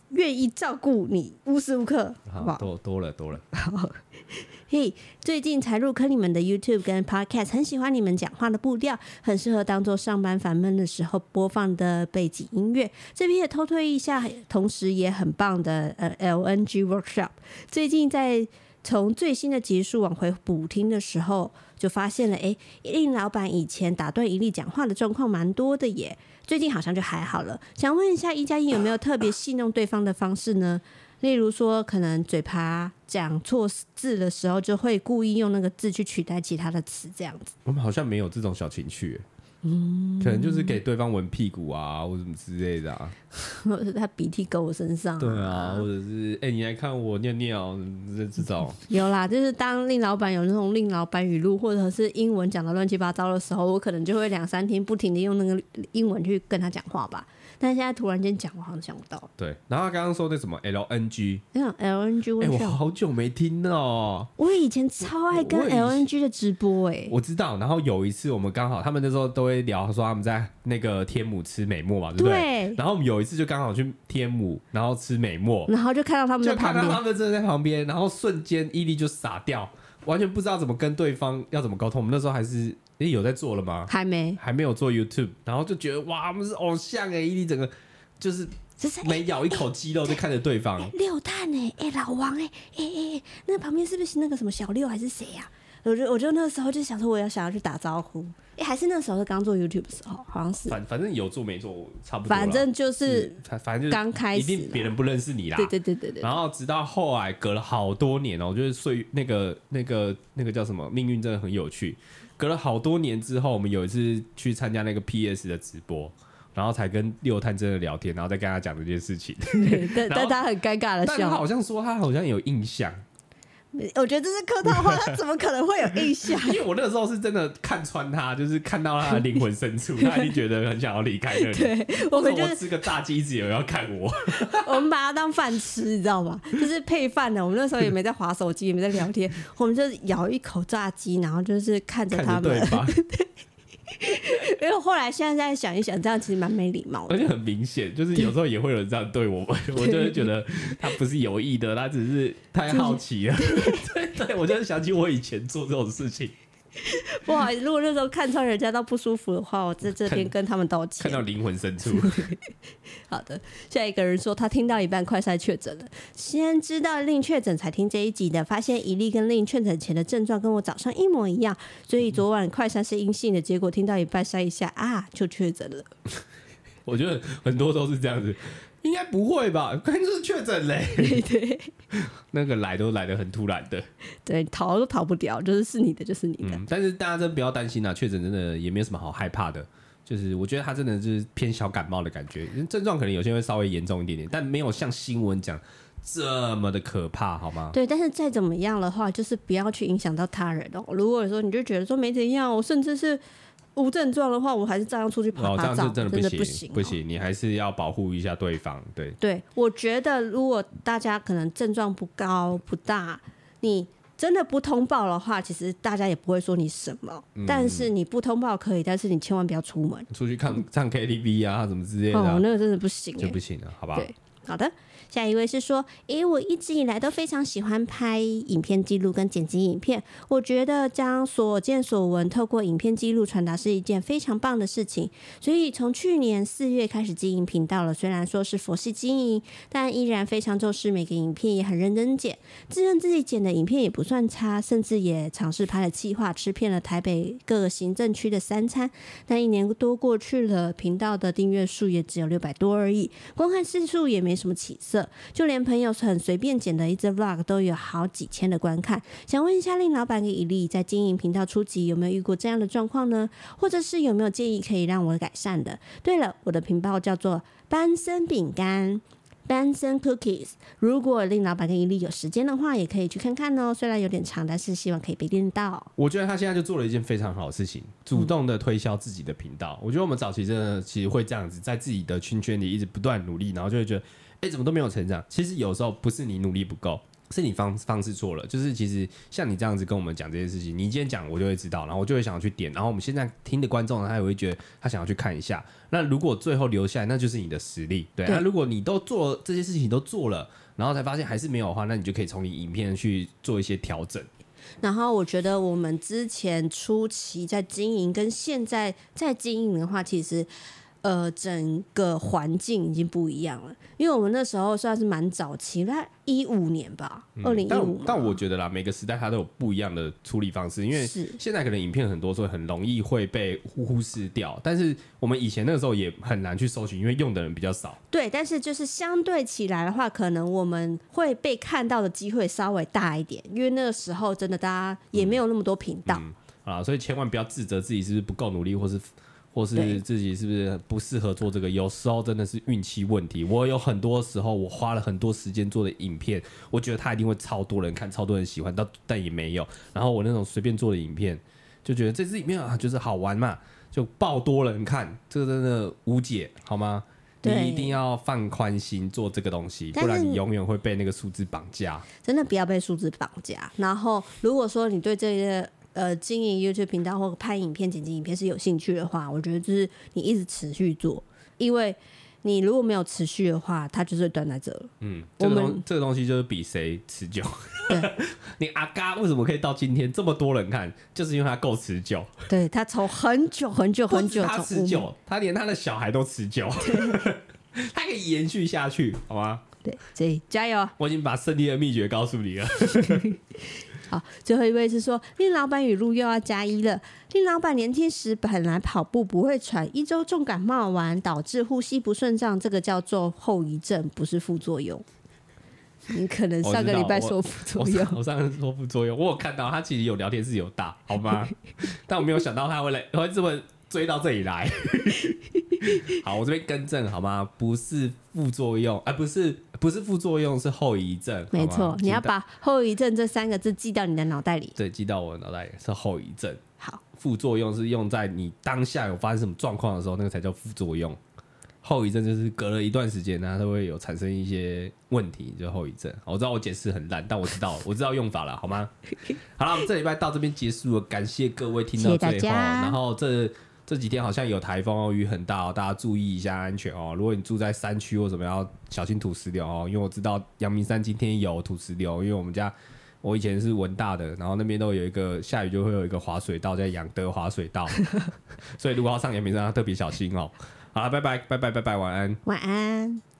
愿意照顾你无时无刻，好，好不好？多多了多了。好嘿最近才入坑你们的 YouTube 跟 Podcast，很喜欢你们讲话的步调，很适合当做上班烦闷的时候播放的背景音乐。这边也偷推一下，同时也很棒的呃 LNG Workshop。最近在从最新的集数往回补听的时候，就发现了，哎，令老板以前打断一粒讲话的状况蛮多的耶，最近好像就还好了。想问一下一加一有没有特别戏弄对方的方式呢？例如说，可能嘴巴讲错字的时候，就会故意用那个字去取代其他的词，这样子。我们好像没有这种小情趣，嗯，可能就是给对方闻屁股啊，或什么之类的啊，或者是他鼻涕搁我身上，对啊，或者是哎，你来看我尿尿，这这种 有啦，就是当令老板有那种令老板语录，或者是英文讲的乱七八糟的时候，我可能就会两三天不停的用那个英文去跟他讲话吧。但现在突然间讲，我好像想不到。对，然后他刚刚说那什么 LNG，嗯，LNG，哎，我好久没听哦。我以前超爱跟 LNG 的直播，哎，我知道。然后有一次我们刚好，他们那时候都会聊，说他们在那个天母吃美墨嘛，对不对？对。然后我们有一次就刚好去天母，然后吃美墨，然后就看到他们在旁边，就看到他们真的在旁边，然后瞬间毅力就傻掉，完全不知道怎么跟对方要怎么沟通。我们那时候还是。你有在做了吗？还没，还没有做 YouTube，然后就觉得哇，我们是偶像哎！伊利整个就是，每咬一口鸡肉就看着对方。六蛋哎哎，老王哎哎哎，那旁边是不是那个什么小六还是谁呀？我就我就那时候就想说，我要想要去打招呼。哎、欸，还是那时候是刚做 YouTube 的时候，好像是。反反正有做没做差不多。反正就是，反正就刚开始，一定别人不认识你啦。对对对对对。然后直到后来隔了好多年哦、喔，就是岁那个那个那个叫什么命运真的很有趣。隔了好多年之后，我们有一次去参加那个 PS 的直播，然后才跟六探真的聊天，然后再跟他讲这件事情。但 但他很尴尬的笑，但他好像说他好像有印象。我觉得这是客套话，他怎么可能会有印象？因为我那个时候是真的看穿他，就是看到他的灵魂深处，他已经觉得很想要离开那里。对，我们就是吃个炸鸡，一直有人要看我。我们把它当饭吃，你知道吗？就是配饭的。我们那时候也没在划手机，也没在聊天，我们就咬一口炸鸡，然后就是看着他们。因为后来现在再想一想，这样其实蛮没礼貌的，而且很明显，就是有时候也会有人这样对我们，我就会觉得他不是有意的，他只是太好奇了。对对，我就想起我以前做这种事情。不好意思，如果那时候看穿人家到不舒服的话，我在这边跟他们道歉。看，看到灵魂深处。好的，下一个人说他听到一半快筛确诊了，先知道 Lin 确诊才听这一集的，发现一例跟 Lin 确诊前的症状跟我早上一模一样，所以昨晚快筛是阴性的，结果听到一半筛一下啊就确诊了。我觉得很多都是这样子。应该不会吧？可能就是确诊嘞。对，对，那个来都来的很突然的。对，逃都逃不掉，就是是你的就是你的。嗯，但是大家真不要担心啊，确诊真的也没有什么好害怕的。就是我觉得他真的就是偏小感冒的感觉，症状可能有些会稍微严重一点点，但没有像新闻讲这么的可怕，好吗？对，但是再怎么样的话，就是不要去影响到他人哦。如果说你就觉得说没怎样，我甚至是。无症状的话，我还是照样出去拍拍照。哦，这样是真的不行，不行，不行，你还是要保护一下对方。对，对，我觉得如果大家可能症状不高不大，你真的不通报的话，其实大家也不会说你什么。嗯、但是你不通报可以，但是你千万不要出门，出去看唱 KTV 啊，什么之类的、啊。哦，那个真的不行，就不行了，好吧？对，好的。下一位是说，诶、我一直以来都非常喜欢拍影片记录跟剪辑影片。我觉得将所见所闻透过影片记录传达是一件非常棒的事情。所以从去年四月开始经营频道了。虽然说是佛系经营，但依然非常重视每个影片，也很认真剪。自认自己剪的影片也不算差，甚至也尝试拍了企划，吃遍了台北各个行政区的三餐。但一年多过去了，频道的订阅数也只有六百多而已，观看次数也没什么起色。就连朋友很随便剪的一支 vlog 都有好几千的观看，想问一下令老板跟以利在经营频道初期有没有遇过这样的状况呢？或者是有没有建议可以让我改善的？对了，我的频道叫做班森饼干 （Benson Cookies）。如果令老板跟伊利有时间的话，也可以去看看哦。虽然有点长，但是希望可以被练到。我觉得他现在就做了一件非常好的事情，主动的推销自己的频道。我觉得我们早期真的其实会这样子，在自己的圈圈里一直不断努力，然后就会觉得。哎，怎么都没有成长？其实有时候不是你努力不够，是你方方式错了。就是其实像你这样子跟我们讲这件事情，你今天讲我就会知道，然后我就会想要去点。然后我们现在听的观众他也会觉得他想要去看一下。那如果最后留下来，那就是你的实力。对，对。那如果你都做这些事情都做了，然后才发现还是没有的话，那你就可以从你影片去做一些调整。然后我觉得我们之前初期在经营跟现在在经营的话，其实。呃，整个环境已经不一样了，因为我们那时候算是蛮早期，那一五年吧，二零一五。但我觉得啦，每个时代它都有不一样的处理方式，因为现在可能影片很多，所以很容易会被忽视掉。但是我们以前那个时候也很难去搜寻，因为用的人比较少。对，但是就是相对起来的话，可能我们会被看到的机会稍微大一点，因为那个时候真的大家也没有那么多频道、嗯嗯、啊，所以千万不要自责自己是不是不够努力，或是。或是自己是不是不适合做这个？有时候真的是运气问题。我有很多时候，我花了很多时间做的影片，我觉得它一定会超多人看，超多人喜欢，但但也没有。然后我那种随便做的影片，就觉得这支影片啊，就是好玩嘛，就爆多人看，这个真的无解，好吗？你一定要放宽心做这个东西，不然你永远会被那个数字绑架。真的不要被数字绑架。然后如果说你对这些。呃，经营 YouTube 频道或拍影片、剪辑影片是有兴趣的话，我觉得就是你一直持续做，因为你如果没有持续的话，它就是断在这了。嗯，这个东这个东西就是比谁持久。你阿嘎为什么可以到今天这么多人看，就是因为他够持久。对，他从很久很久很久，他持久，他连他的小孩都持久，他可以延续下去，好吗？对，所以加油！我已经把胜利的秘诀告诉你了。好，最后一位是说，令老板语录又要加一了。令老板年轻时本来跑步不会喘，一周重感冒完导致呼吸不顺畅，这个叫做后遗症，不是副作用。你可能上个礼拜说副作用，我，上次说副作用，我有看到他其实有聊天室有打，好吗？但我没有想到他会来，会这么追到这里来。好，我这边更正好吗？不是副作用，哎、啊，不是，不是副作用，是后遗症。没错，你要把后遗症这三个字记到你的脑袋里。对，记到我的脑袋里是后遗症。好，副作用是用在你当下有发生什么状况的时候，那个才叫副作用。后遗症就是隔了一段时间呢，它会有产生一些问题，就后遗症。我知道我解释很烂，但我知道 我知道用法了，好吗？好了，我们这礼拜到这边结束了，感谢各位听到最后。然后这这几天好像有台风哦，雨很大哦，大家注意一下安全哦。如果你住在山区或什么，要小心土石流哦。因为我知道阳明山今天有土石流，因为我们家我以前是文大的，然后那边都有一个下雨就会有一个滑水道，叫养德滑水道，所以如果要上阳明山要特别小心哦。好了，拜拜，拜拜，拜拜，晚安，晚安。